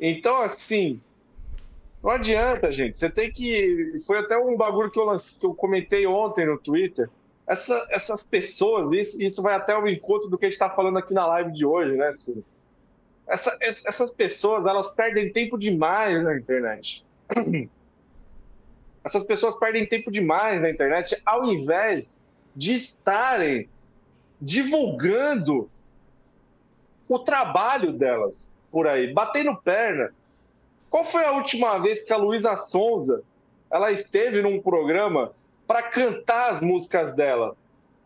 Então, assim, não adianta, gente. Você tem que. Foi até um bagulho que eu, lance... que eu comentei ontem no Twitter. Essa, essas pessoas, isso, isso vai até o encontro do que a gente está falando aqui na live de hoje, né, Ciro? Essa, essas pessoas, elas perdem tempo demais na internet. <clears throat> Essas pessoas perdem tempo demais na internet ao invés de estarem divulgando o trabalho delas por aí, batendo perna. Qual foi a última vez que a Luísa Sonza ela esteve num programa para cantar as músicas dela,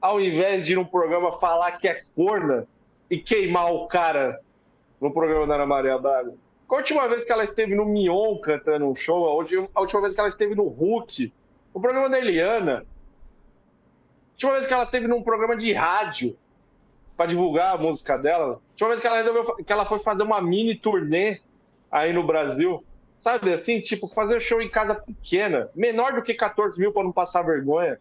ao invés de num programa falar que é corna e queimar o cara no programa da Ana Maria Braga? Qual a última vez que ela esteve no Mion cantando um show? A última, a última vez que ela esteve no Hulk? O programa da Eliana? A última vez que ela esteve num programa de rádio para divulgar a música dela? A última vez que ela resolveu que ela foi fazer uma mini turnê aí no Brasil? Sabe assim, tipo, fazer show em casa pequena, menor do que 14 mil para não passar vergonha.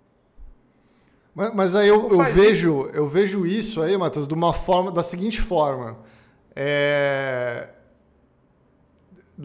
Mas, mas aí eu, eu vejo, eu vejo isso aí, Matheus, de uma forma, da seguinte forma. É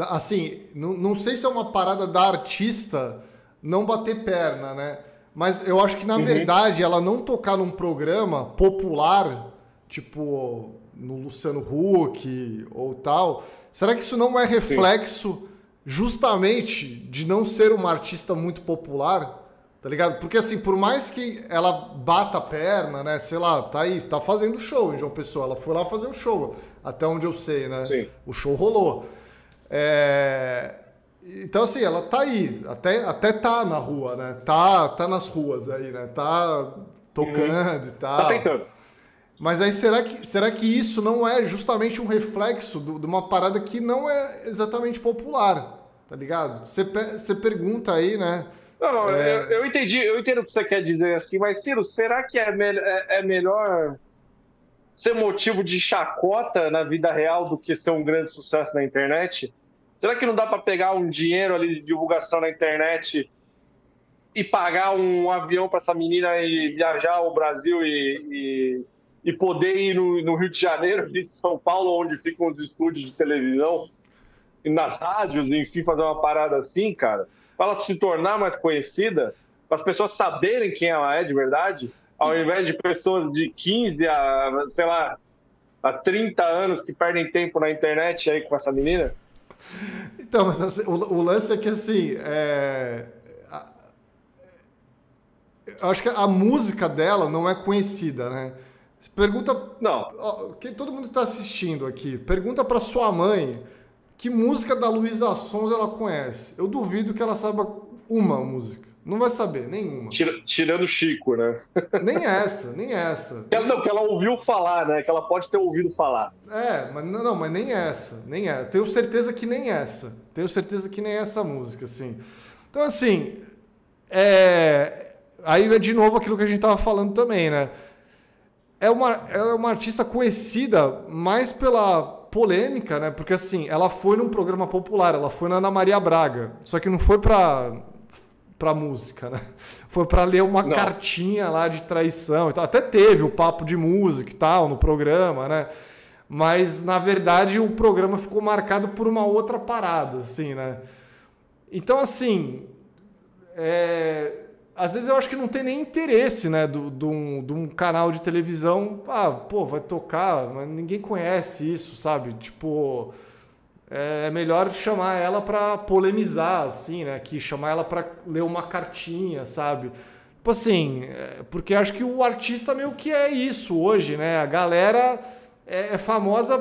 assim, não, não sei se é uma parada da artista não bater perna, né? Mas eu acho que, na uhum. verdade, ela não tocar num programa popular, tipo no Luciano Huck ou tal, será que isso não é reflexo Sim. justamente de não ser uma artista muito popular? Tá ligado? Porque assim, por mais que ela bata a perna, né? Sei lá, tá aí, tá fazendo show em João Pessoa. Ela foi lá fazer o show, até onde eu sei, né? Sim. O show rolou. É... Então, assim, ela tá aí, até, até tá na rua, né? Tá, tá nas ruas aí, né? Tá tocando uhum. e tal. Tá tentando. Mas aí, será que, será que isso não é justamente um reflexo do, de uma parada que não é exatamente popular, tá ligado? Você, você pergunta aí, né? Não, é... eu, eu, entendi, eu entendo o que você quer dizer assim, mas Ciro, será que é, me é, é melhor ser motivo de chacota na vida real do que ser um grande sucesso na internet? Será que não dá para pegar um dinheiro ali de divulgação na internet e pagar um avião para essa menina e viajar ao Brasil e, e, e poder ir no, no, Rio de Janeiro, <laughs> em São Paulo, onde ficam os estúdios de televisão, e nas rádios, enfim, fazer uma parada assim, cara, para ela se tornar mais conhecida, para as pessoas saberem quem ela é de verdade? ao invés de pessoas de 15 a, sei lá, a 30 anos que perdem tempo na internet aí com essa menina? Então, mas assim, o, o, lance é que assim. É... Eu acho que a música dela não é conhecida, né? Pergunta. Não. Quem, todo mundo está assistindo aqui, pergunta para sua mãe que música da Luísa Sons ela conhece. Eu duvido que ela saiba uma música. Não vai saber, nenhuma. Tira, tirando Chico, né? <laughs> Nem essa, nem essa. Que ela, não, que ela ouviu falar, né? Que ela pode ter ouvido falar. É, mas não, não mas nem essa, nem essa. Tenho certeza que nem essa. Tenho certeza que nem essa música, assim. Então, assim, é... aí é de novo aquilo que a gente tava falando também, né? É uma, ela é uma artista conhecida mais pela polêmica, né? Porque assim, ela foi num programa popular, ela foi na Ana Maria Braga. Só que não foi para para música, né? <laughs> Foi para ler uma Não. cartinha lá de traição. Então, até teve o papo de música e tal no programa, né? Mas na verdade o programa ficou marcado por uma outra parada, assim, né? Então, assim, é, às vezes eu acho que não tem nem interesse, né, de do, um, do um canal de televisão. Ah, pô, vai tocar, mas ninguém conhece isso, sabe? Tipo, é melhor chamar ela para polemizar, assim, né? Que chamar ela para ler uma cartinha, sabe? Tipo assim, é, porque acho que o artista meio que é isso hoje, né? A galera é, é famosa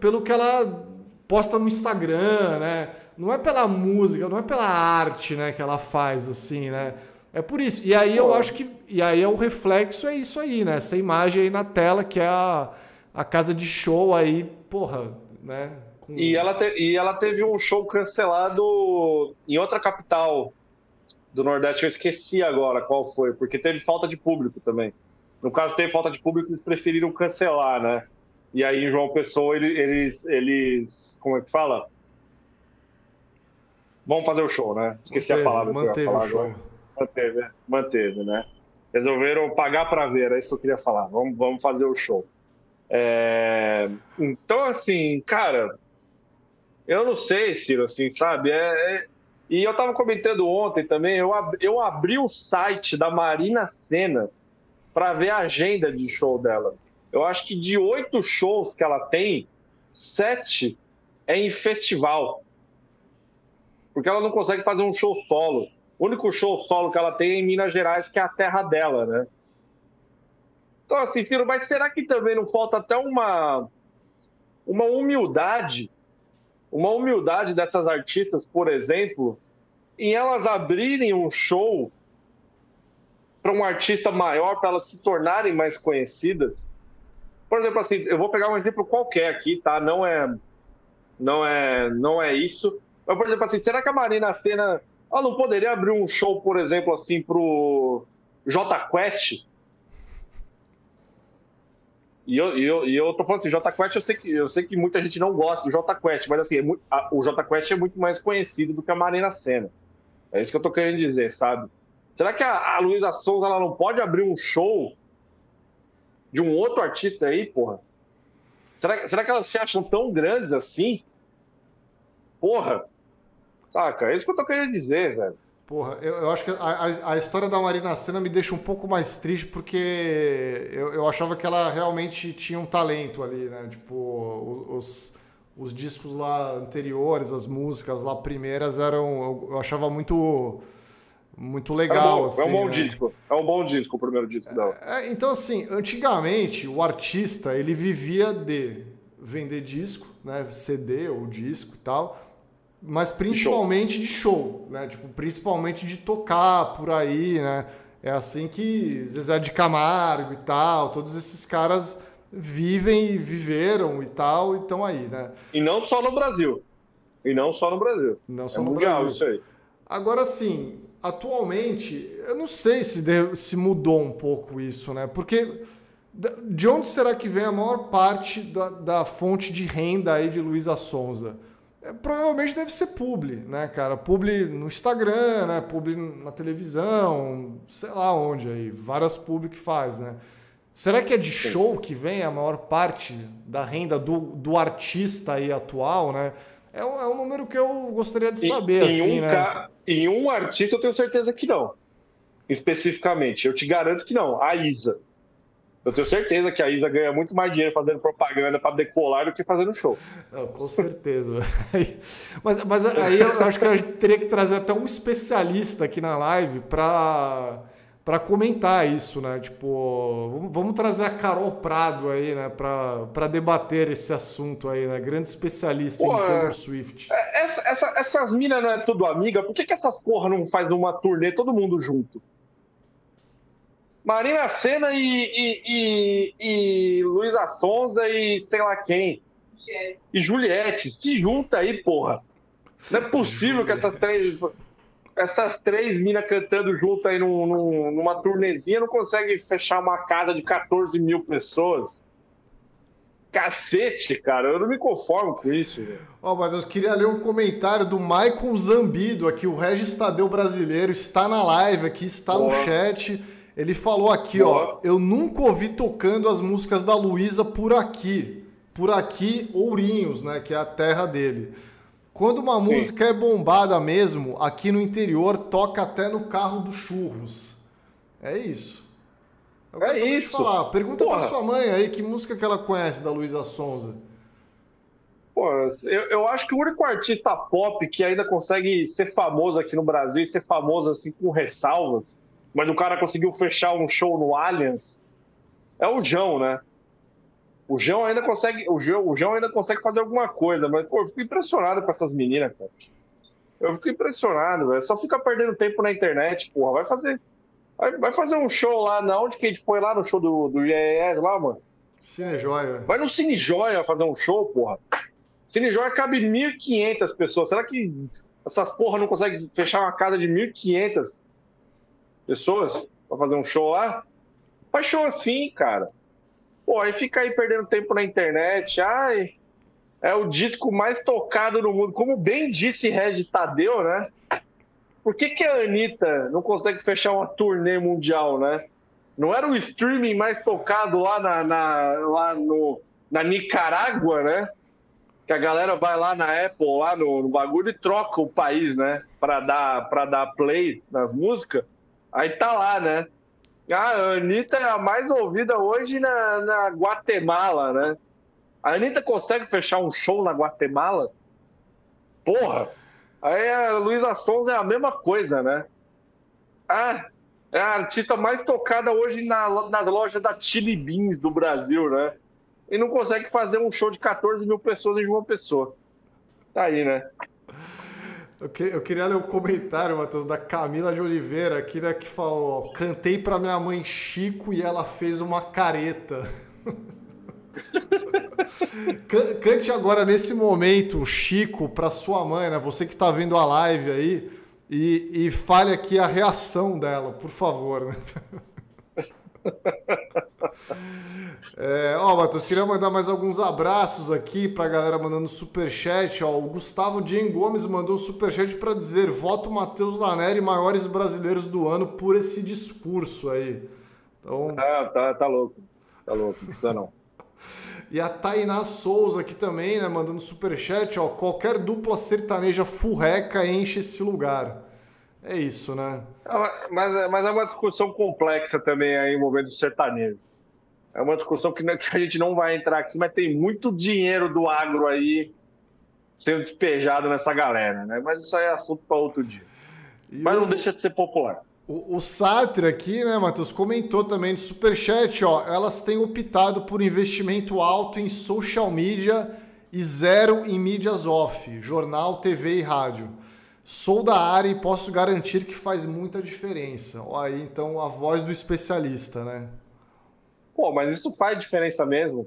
pelo que ela posta no Instagram, né? Não é pela música, não é pela arte, né, que ela faz assim, né? É por isso. E aí eu acho que. E aí é o reflexo, é isso aí, né? Essa imagem aí na tela, que é a, a casa de show aí, porra, né? Com... E, ela te, e ela teve um show cancelado em outra capital do Nordeste, eu esqueci agora qual foi, porque teve falta de público também. No caso, teve falta de público, eles preferiram cancelar, né? E aí, em João Pessoa, eles, eles. Como é que fala? Vamos fazer o show, né? Esqueci manteve, a palavra que eu ia falar agora. Manteve, manteve, né? Resolveram pagar para ver, é isso que eu queria falar. Vamos, vamos fazer o show. É... Então, assim, cara, eu não sei, Ciro, assim, sabe? É, é... E eu tava comentando ontem também, eu, ab... eu abri o site da Marina Senna para ver a agenda de show dela. Eu acho que de oito shows que ela tem, sete é em festival. Porque ela não consegue fazer um show solo. O único show solo que ela tem é em Minas Gerais, que é a terra dela, né? Então, assim, Ciro, mas será que também não falta até uma, uma humildade, uma humildade dessas artistas, por exemplo, em elas abrirem um show para um artista maior, para elas se tornarem mais conhecidas? Por exemplo, assim, eu vou pegar um exemplo qualquer aqui, tá? Não é, não é, não é isso. Mas, por exemplo, assim, será que a Marina Senna ela não poderia abrir um show, por exemplo, assim, pro J Quest? E eu, e eu, e eu tô falando assim, J Quest, eu sei, que, eu sei que muita gente não gosta do J Quest, mas assim, é muito, a, o J Quest é muito mais conhecido do que a Marina Senna. É isso que eu tô querendo dizer, sabe? Será que a, a Luísa Souza ela não pode abrir um show de um outro artista aí, porra? Será, será que elas se acham tão grandes assim? Porra, Saca? É isso que eu tô querendo dizer, velho. Porra, eu, eu acho que a, a, história da Marina Senna me deixa um pouco mais triste porque eu, eu achava que ela realmente tinha um talento ali, né? Tipo, os, os discos lá anteriores, as músicas lá primeiras eram. Eu, eu achava muito. Muito legal. É um bom, assim, é um bom né? disco. É um bom disco o primeiro disco dela. É, então, assim, antigamente o artista ele vivia de vender disco, né? CD ou disco e tal mas principalmente de show, né? Tipo, principalmente de tocar por aí, né? É assim que Zezé de Camargo e tal, todos esses caras vivem e viveram e tal, e estão aí, né? E não só no Brasil. E não só no Brasil. Não só é no mundial, Brasil. isso aí. Agora, sim, atualmente, eu não sei se, se mudou um pouco isso, né? Porque de onde será que vem a maior parte da, da fonte de renda aí de Luísa Sonza? É, provavelmente deve ser publi, né, cara? Publi no Instagram, né? Publi na televisão, sei lá onde aí, várias publi que faz, né? Será que é de show que vem a maior parte da renda do, do artista aí atual, né? É um, é um número que eu gostaria de saber, em, assim, um né? Ca... Em um artista eu tenho certeza que não. Especificamente. Eu te garanto que não. A Isa. Eu tenho certeza que a Isa ganha muito mais dinheiro fazendo propaganda para decolar do que fazendo show. Não, com certeza. <laughs> mas, mas aí eu acho que eu teria que trazer até um especialista aqui na live para para comentar isso, né? Tipo, vamos, trazer a Carol Prado aí, né? Para debater esse assunto aí, né? Grande especialista Pô, em Taylor Swift. É, essa, essa, essas minas não é tudo amiga? Por que, que essas porra não faz uma turnê todo mundo junto? Marina Senna e, e, e, e Luísa Sonza e sei lá quem. E Juliette. Se junta aí, porra. Não é possível que essas três. Essas três minas cantando junto aí num, num, numa turnezinha não conseguem fechar uma casa de 14 mil pessoas. Cacete, cara, eu não me conformo com isso. Ó, oh, mas eu queria ler um comentário do Maicon Zambido aqui, o Regis Tadeu brasileiro, está na live aqui, está Boa. no chat. Ele falou aqui, ó, eu nunca ouvi tocando as músicas da Luísa por aqui. Por aqui, Ourinhos, né, que é a terra dele. Quando uma Sim. música é bombada mesmo, aqui no interior toca até no carro dos churros. É isso. o que É eu acabei de isso. Falar. Pergunta pra Porra. sua mãe aí que música que ela conhece da Luísa Sonza. Pô, eu, eu acho que o único artista pop que ainda consegue ser famoso aqui no Brasil e ser famoso assim com ressalvas, mas o cara conseguiu fechar um show no Allianz, é o João, né? O João ainda consegue, o João, o João ainda consegue fazer alguma coisa, mas pô, eu fico impressionado com essas meninas, cara. Eu fico impressionado, velho. Só fica perdendo tempo na internet, porra. Vai fazer, vai, vai fazer um show lá, na onde que a gente foi lá no show do do IES lá, mano? Cine Joia. Vai no Cine Joia fazer um show, porra. Cine Joia cabe 1.500 pessoas. Será que essas porra não conseguem fechar uma casa de 1.500 pessoas pra fazer um show lá? Faz show assim, cara. Pô, aí fica aí perdendo tempo na internet. Ai, é o disco mais tocado no mundo. Como bem disse Regis Tadeu, né? Por que, que a Anitta não consegue fechar uma turnê mundial, né? Não era o streaming mais tocado lá, na, na- lá no, na Nicarágua, né? Que a galera vai lá na Apple, lá no, no bagulho e troca o país, né? Pra dar, dar play nas músicas. Aí tá lá, né? Ah, a Anitta é a mais ouvida hoje na, na Guatemala, né? A Anitta consegue fechar um show na Guatemala? Porra! Aí a Luísa Sonza é a mesma coisa, né? Ah, é a artista mais tocada hoje na- nas lojas da Chili Beans do Brasil, né? E não consegue fazer um show de 14 mil pessoas em João Pessoa. Tá aí, né? Eu, que- eu queria ler o comentário, Matheus, da Camila de Oliveira, aqui, né, que falou: ó, cantei pra minha mãe Chico e ela fez uma careta. <laughs> Can- Cante agora, nesse momento, Chico, pra sua mãe, né? Você que tá vendo a live aí, e, e fale aqui a reação dela, por favor. né? <laughs> <laughs> É, ó, Matheus, queria mandar mais alguns abraços aqui pra galera mandando superchat. Ó, o Gustavo Dien Gomes mandou um superchat pra dizer: voto Matheus Laneri, maiores brasileiros do ano, por esse discurso aí. Então, Ah, tá, tá louco. Tá louco, não precisa não. <laughs> e a Tainá Souza aqui também, né, mandando superchat. Ó, qualquer dupla sertaneja furreca enche esse lugar. É isso, né? Ah, Mas, é- mas é uma discussão complexa também aí envolvendo o sertanejo. É uma discussão que, não- que a gente não vai entrar aqui, mas tem muito dinheiro do agro aí sendo despejado nessa galera, né? Mas isso aí é assunto para outro dia. E Mas o- não deixa de ser popular. O, o Sartre aqui, né, Matheus, comentou também no Superchat, ó, elas têm optado por investimento alto em social media e zero em mídias off, jornal, TV e rádio. Sou da área e posso garantir que faz muita diferença. Ó, aí então a voz do especialista, né? Pô, mas isso faz diferença mesmo.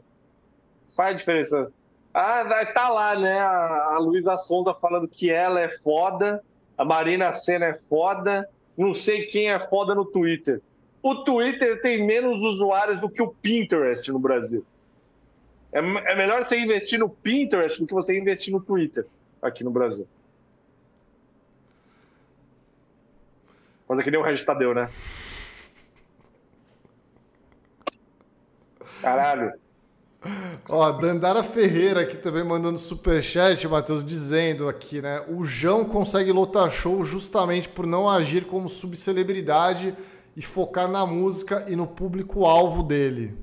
Faz diferença. Ah, tá lá, né? A, a Luísa Sonda falando que ela é foda, a Marina Senna é foda, não sei quem é foda no Twitter. O Twitter tem menos usuários do que o Pinterest no Brasil. É, é melhor você investir no Pinterest do que você investir no Twitter aqui no Brasil. Fazer que nem o Regis Tadeu, né? Caralho. Ó, Dandara Ferreira aqui também mandando superchat, Matheus, dizendo aqui, né? O João consegue lotar show justamente por não agir como subcelebridade e focar na música e no público-alvo dele.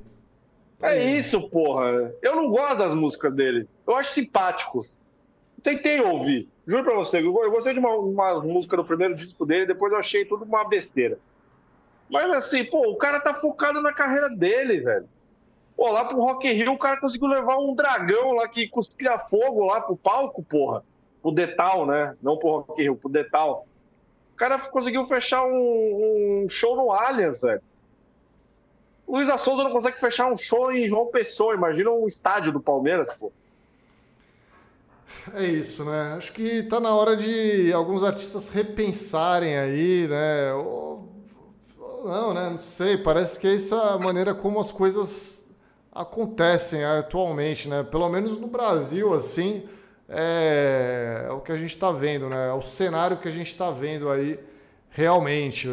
É isso, porra. Eu não gosto das músicas dele. Eu acho simpático. Tentei ouvir. Juro pra você, eu gostei de uma, uma música do primeiro disco dele, depois eu achei tudo uma besteira. Mas assim, pô, o cara tá focado na carreira dele, velho. Pô, lá pro Rock in Rio o cara conseguiu levar um dragão lá que cuspia fogo lá pro palco, porra. Pro Detal, né? Não pro Rock in Rio, pro Detal. O cara conseguiu fechar um, um show no Allianz, velho. Luísa Souza não consegue fechar um show em João Pessoa. Imagina um estádio do Palmeiras, pô. É isso, né? Acho que tá na hora de alguns artistas repensarem aí, né? Ou, ou não, né? Não sei. Parece que é essa a maneira como as coisas acontecem atualmente, né? Pelo menos no Brasil, assim, é, é o que a gente está vendo, né? É o cenário que a gente está vendo aí realmente.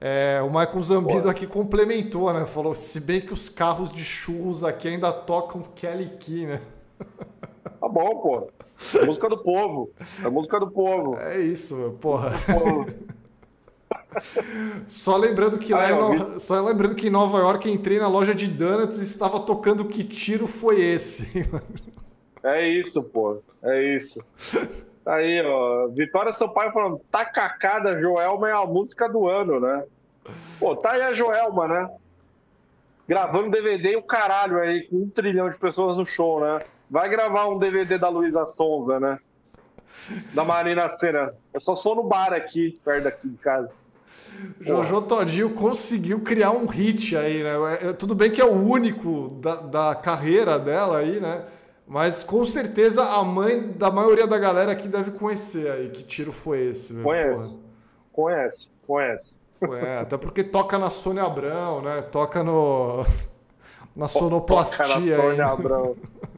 É, o Michael Zambido aqui complementou, né? Falou, se bem que os carros de churros aqui ainda tocam Kelly Key, né? <laughs> Tá bom, pô. A música do povo. A música do povo. É isso, meu, porra. <laughs> Só lembrando que lá No- só lembrando que em Nova York entrei na loja de donuts e estava tocando que tiro foi esse. É isso, pô. É isso. Tá Aí, ó. Vitória Sampaio falando, Tacacada Joelma é a música do ano, né? Pô, tá aí a Joelma, né? Gravando DVD e o caralho aí, com um trilhão de pessoas no show, né? Vai gravar um DVD da Luísa Sonza, né? Da Marina Senna. Eu só sou no bar aqui, perto daqui de casa. Jojo Todinho conseguiu criar um hit aí, né? É, é, tudo bem que é o único da, da carreira dela aí, né? Mas com certeza a mãe da maioria da galera aqui deve conhecer aí. Que tiro foi esse? meu? Conhece. Conhece, conhece. É, até porque toca na Sônia Abrão, né? Toca no. <laughs> Na sonoplastia. Toca na Sônia. Abrão. <laughs>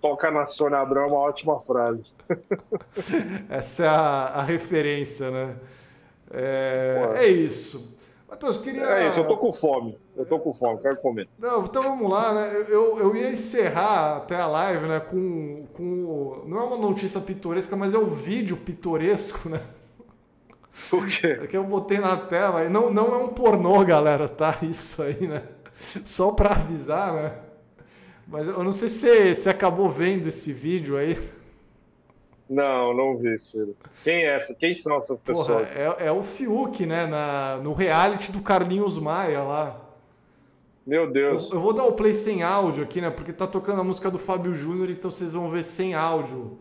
Toca na Sônia Abrão é uma ótima frase. <laughs> Essa é a, a referência, né? É, é isso. Matheus, queria. É isso, eu tô com fome. Eu tô com fome, quero comer. Não, então vamos lá, né? Eu, eu ia encerrar até a live, né? Com, com. Não é uma notícia pitoresca, mas é o vídeo pitoresco, né? O quê? <laughs> Que eu botei na tela. E não, não é um pornô, galera, tá? Isso aí, né? Só pra avisar, né? Mas eu não sei se você, se acabou vendo esse vídeo aí. Não, não vi, Ciro. Quem é essa? Quem são essas Porra, pessoas? é, é o Fiuk, né? Na, no reality do Carlinhos Maia lá. Meu Eu, Deus. eu vou dar o play sem áudio aqui, né? Porque tá tocando a música do Fábio Júnior, então vocês vão ver sem áudio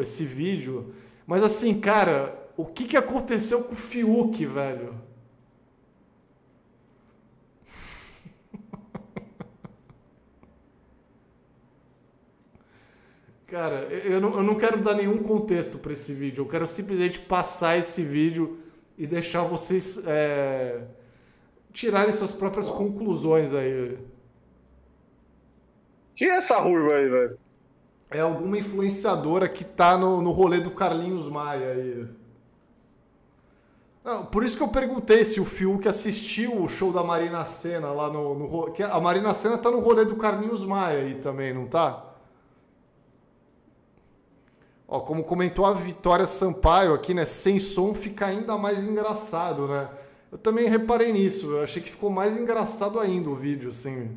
esse vídeo. Mas assim, cara, o que, que aconteceu com o Fiuk, velho? Cara, eu não, eu não quero dar nenhum contexto para esse vídeo. Eu quero simplesmente passar esse vídeo e deixar vocês é, tirarem suas próprias conclusões aí. Quem é essa ruiva aí, velho? É alguma influenciadora que tá no, no rolê do Carlinhos Maia aí. Não, por isso que eu perguntei se o Fiuk assistiu o show da Marina Senna lá no, no A Marina Senna tá no rolê do Carlinhos Maia aí também, não tá? Ó, como comentou a Vitória Sampaio aqui, né? Sem som fica ainda mais engraçado, né? Eu também reparei nisso. Eu achei que ficou mais engraçado ainda o vídeo, assim.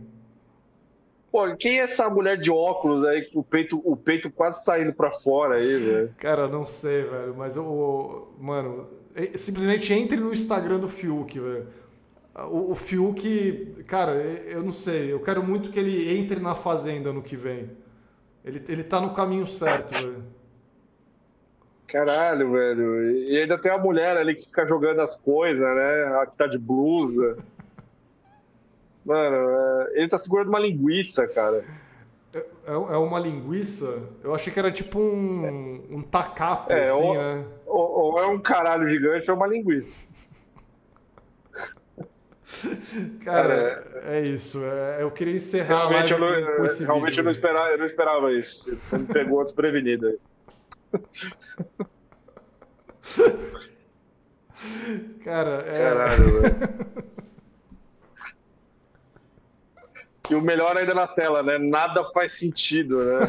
Pô, quem é essa mulher de óculos aí com o peito, o peito quase saindo pra fora aí, velho? Cara, não sei, velho, mas eu. Mano, simplesmente entre no Instagram do Fiuk, velho. O, o Fiuk, cara, eu não sei. Eu quero muito que ele entre na Fazenda no que vem. Ele, ele tá no caminho certo, velho. Caralho, velho. E ainda tem a mulher ali que fica jogando as coisas, né? A que tá de blusa. Mano, é, ele tá segurando uma linguiça, cara. É, é uma linguiça? Eu achei que era tipo um, um tacapo, É, assim, o- né? Ou, ou é um caralho gigante ou uma linguiça. <laughs> Cara, é isso. é- eu queria encerrar a Realmente, eu não, realmente eu, não esperava, eu não esperava isso. Você me pegou desprevenido aí. Cara, é... Caralho, velho. E o melhor ainda na tela, né? Nada faz sentido, né?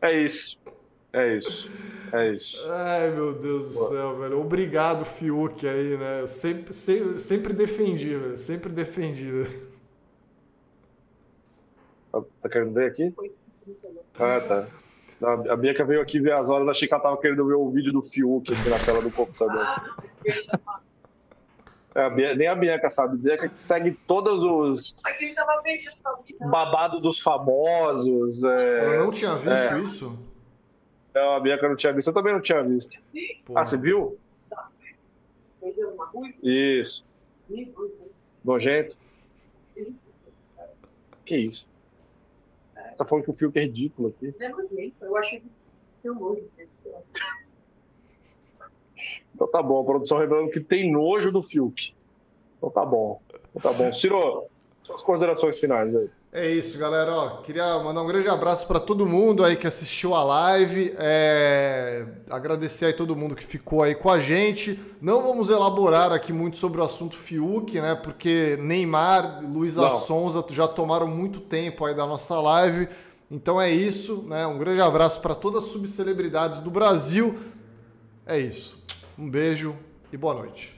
É isso. É isso. É isso. Ai, meu Deus do céu, velho. Obrigado, Fiuk, aí, né? Eu sempre, sempre, sempre defendi, velho. Sempre defendi, velho. Tá, tá querendo ver aqui? Ah, tá. A Bianca veio aqui ver as horas, achei que ela tava querendo ver o vídeo do Fiuk aqui na tela do computador. É, a Bia- nem a Bianca sabe. A Bianca que segue todos os babados dos famosos. é. Ela não tinha visto É. isso? Não, a Bianca não tinha visto. Eu também não tinha visto. Porra. Ah, você viu? Isso. Nojento. Que isso? Você tá falando que o Fiuk é ridículo aqui. Não é nojento, eu achei que tem nojo. Então tá bom, a produção revelando que tem nojo do Fiuk. Então tá bom. Então tá bom. Ciro, Suas considerações finais aí. É isso, galera. Ó, queria mandar um grande abraço para todo mundo aí que assistiu a live. É... Agradecer aí todo mundo que ficou aí com a gente. Não vamos elaborar aqui muito sobre o assunto Fiuk, né? Porque Neymar, Luísa Sonza já tomaram muito tempo aí da nossa live. Então é isso, né? Um grande abraço para todas as subcelebridades do Brasil. É isso. Um beijo e boa noite.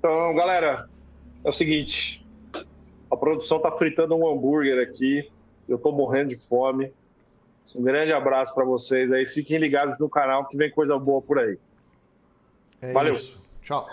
Então, galera, é o seguinte, a produção tá fritando um hambúrguer aqui. Eu tô morrendo de fome. Um grande abraço para vocês aí. Fiquem ligados no canal que vem coisa boa por aí. É Valeu. Isso. Tchau.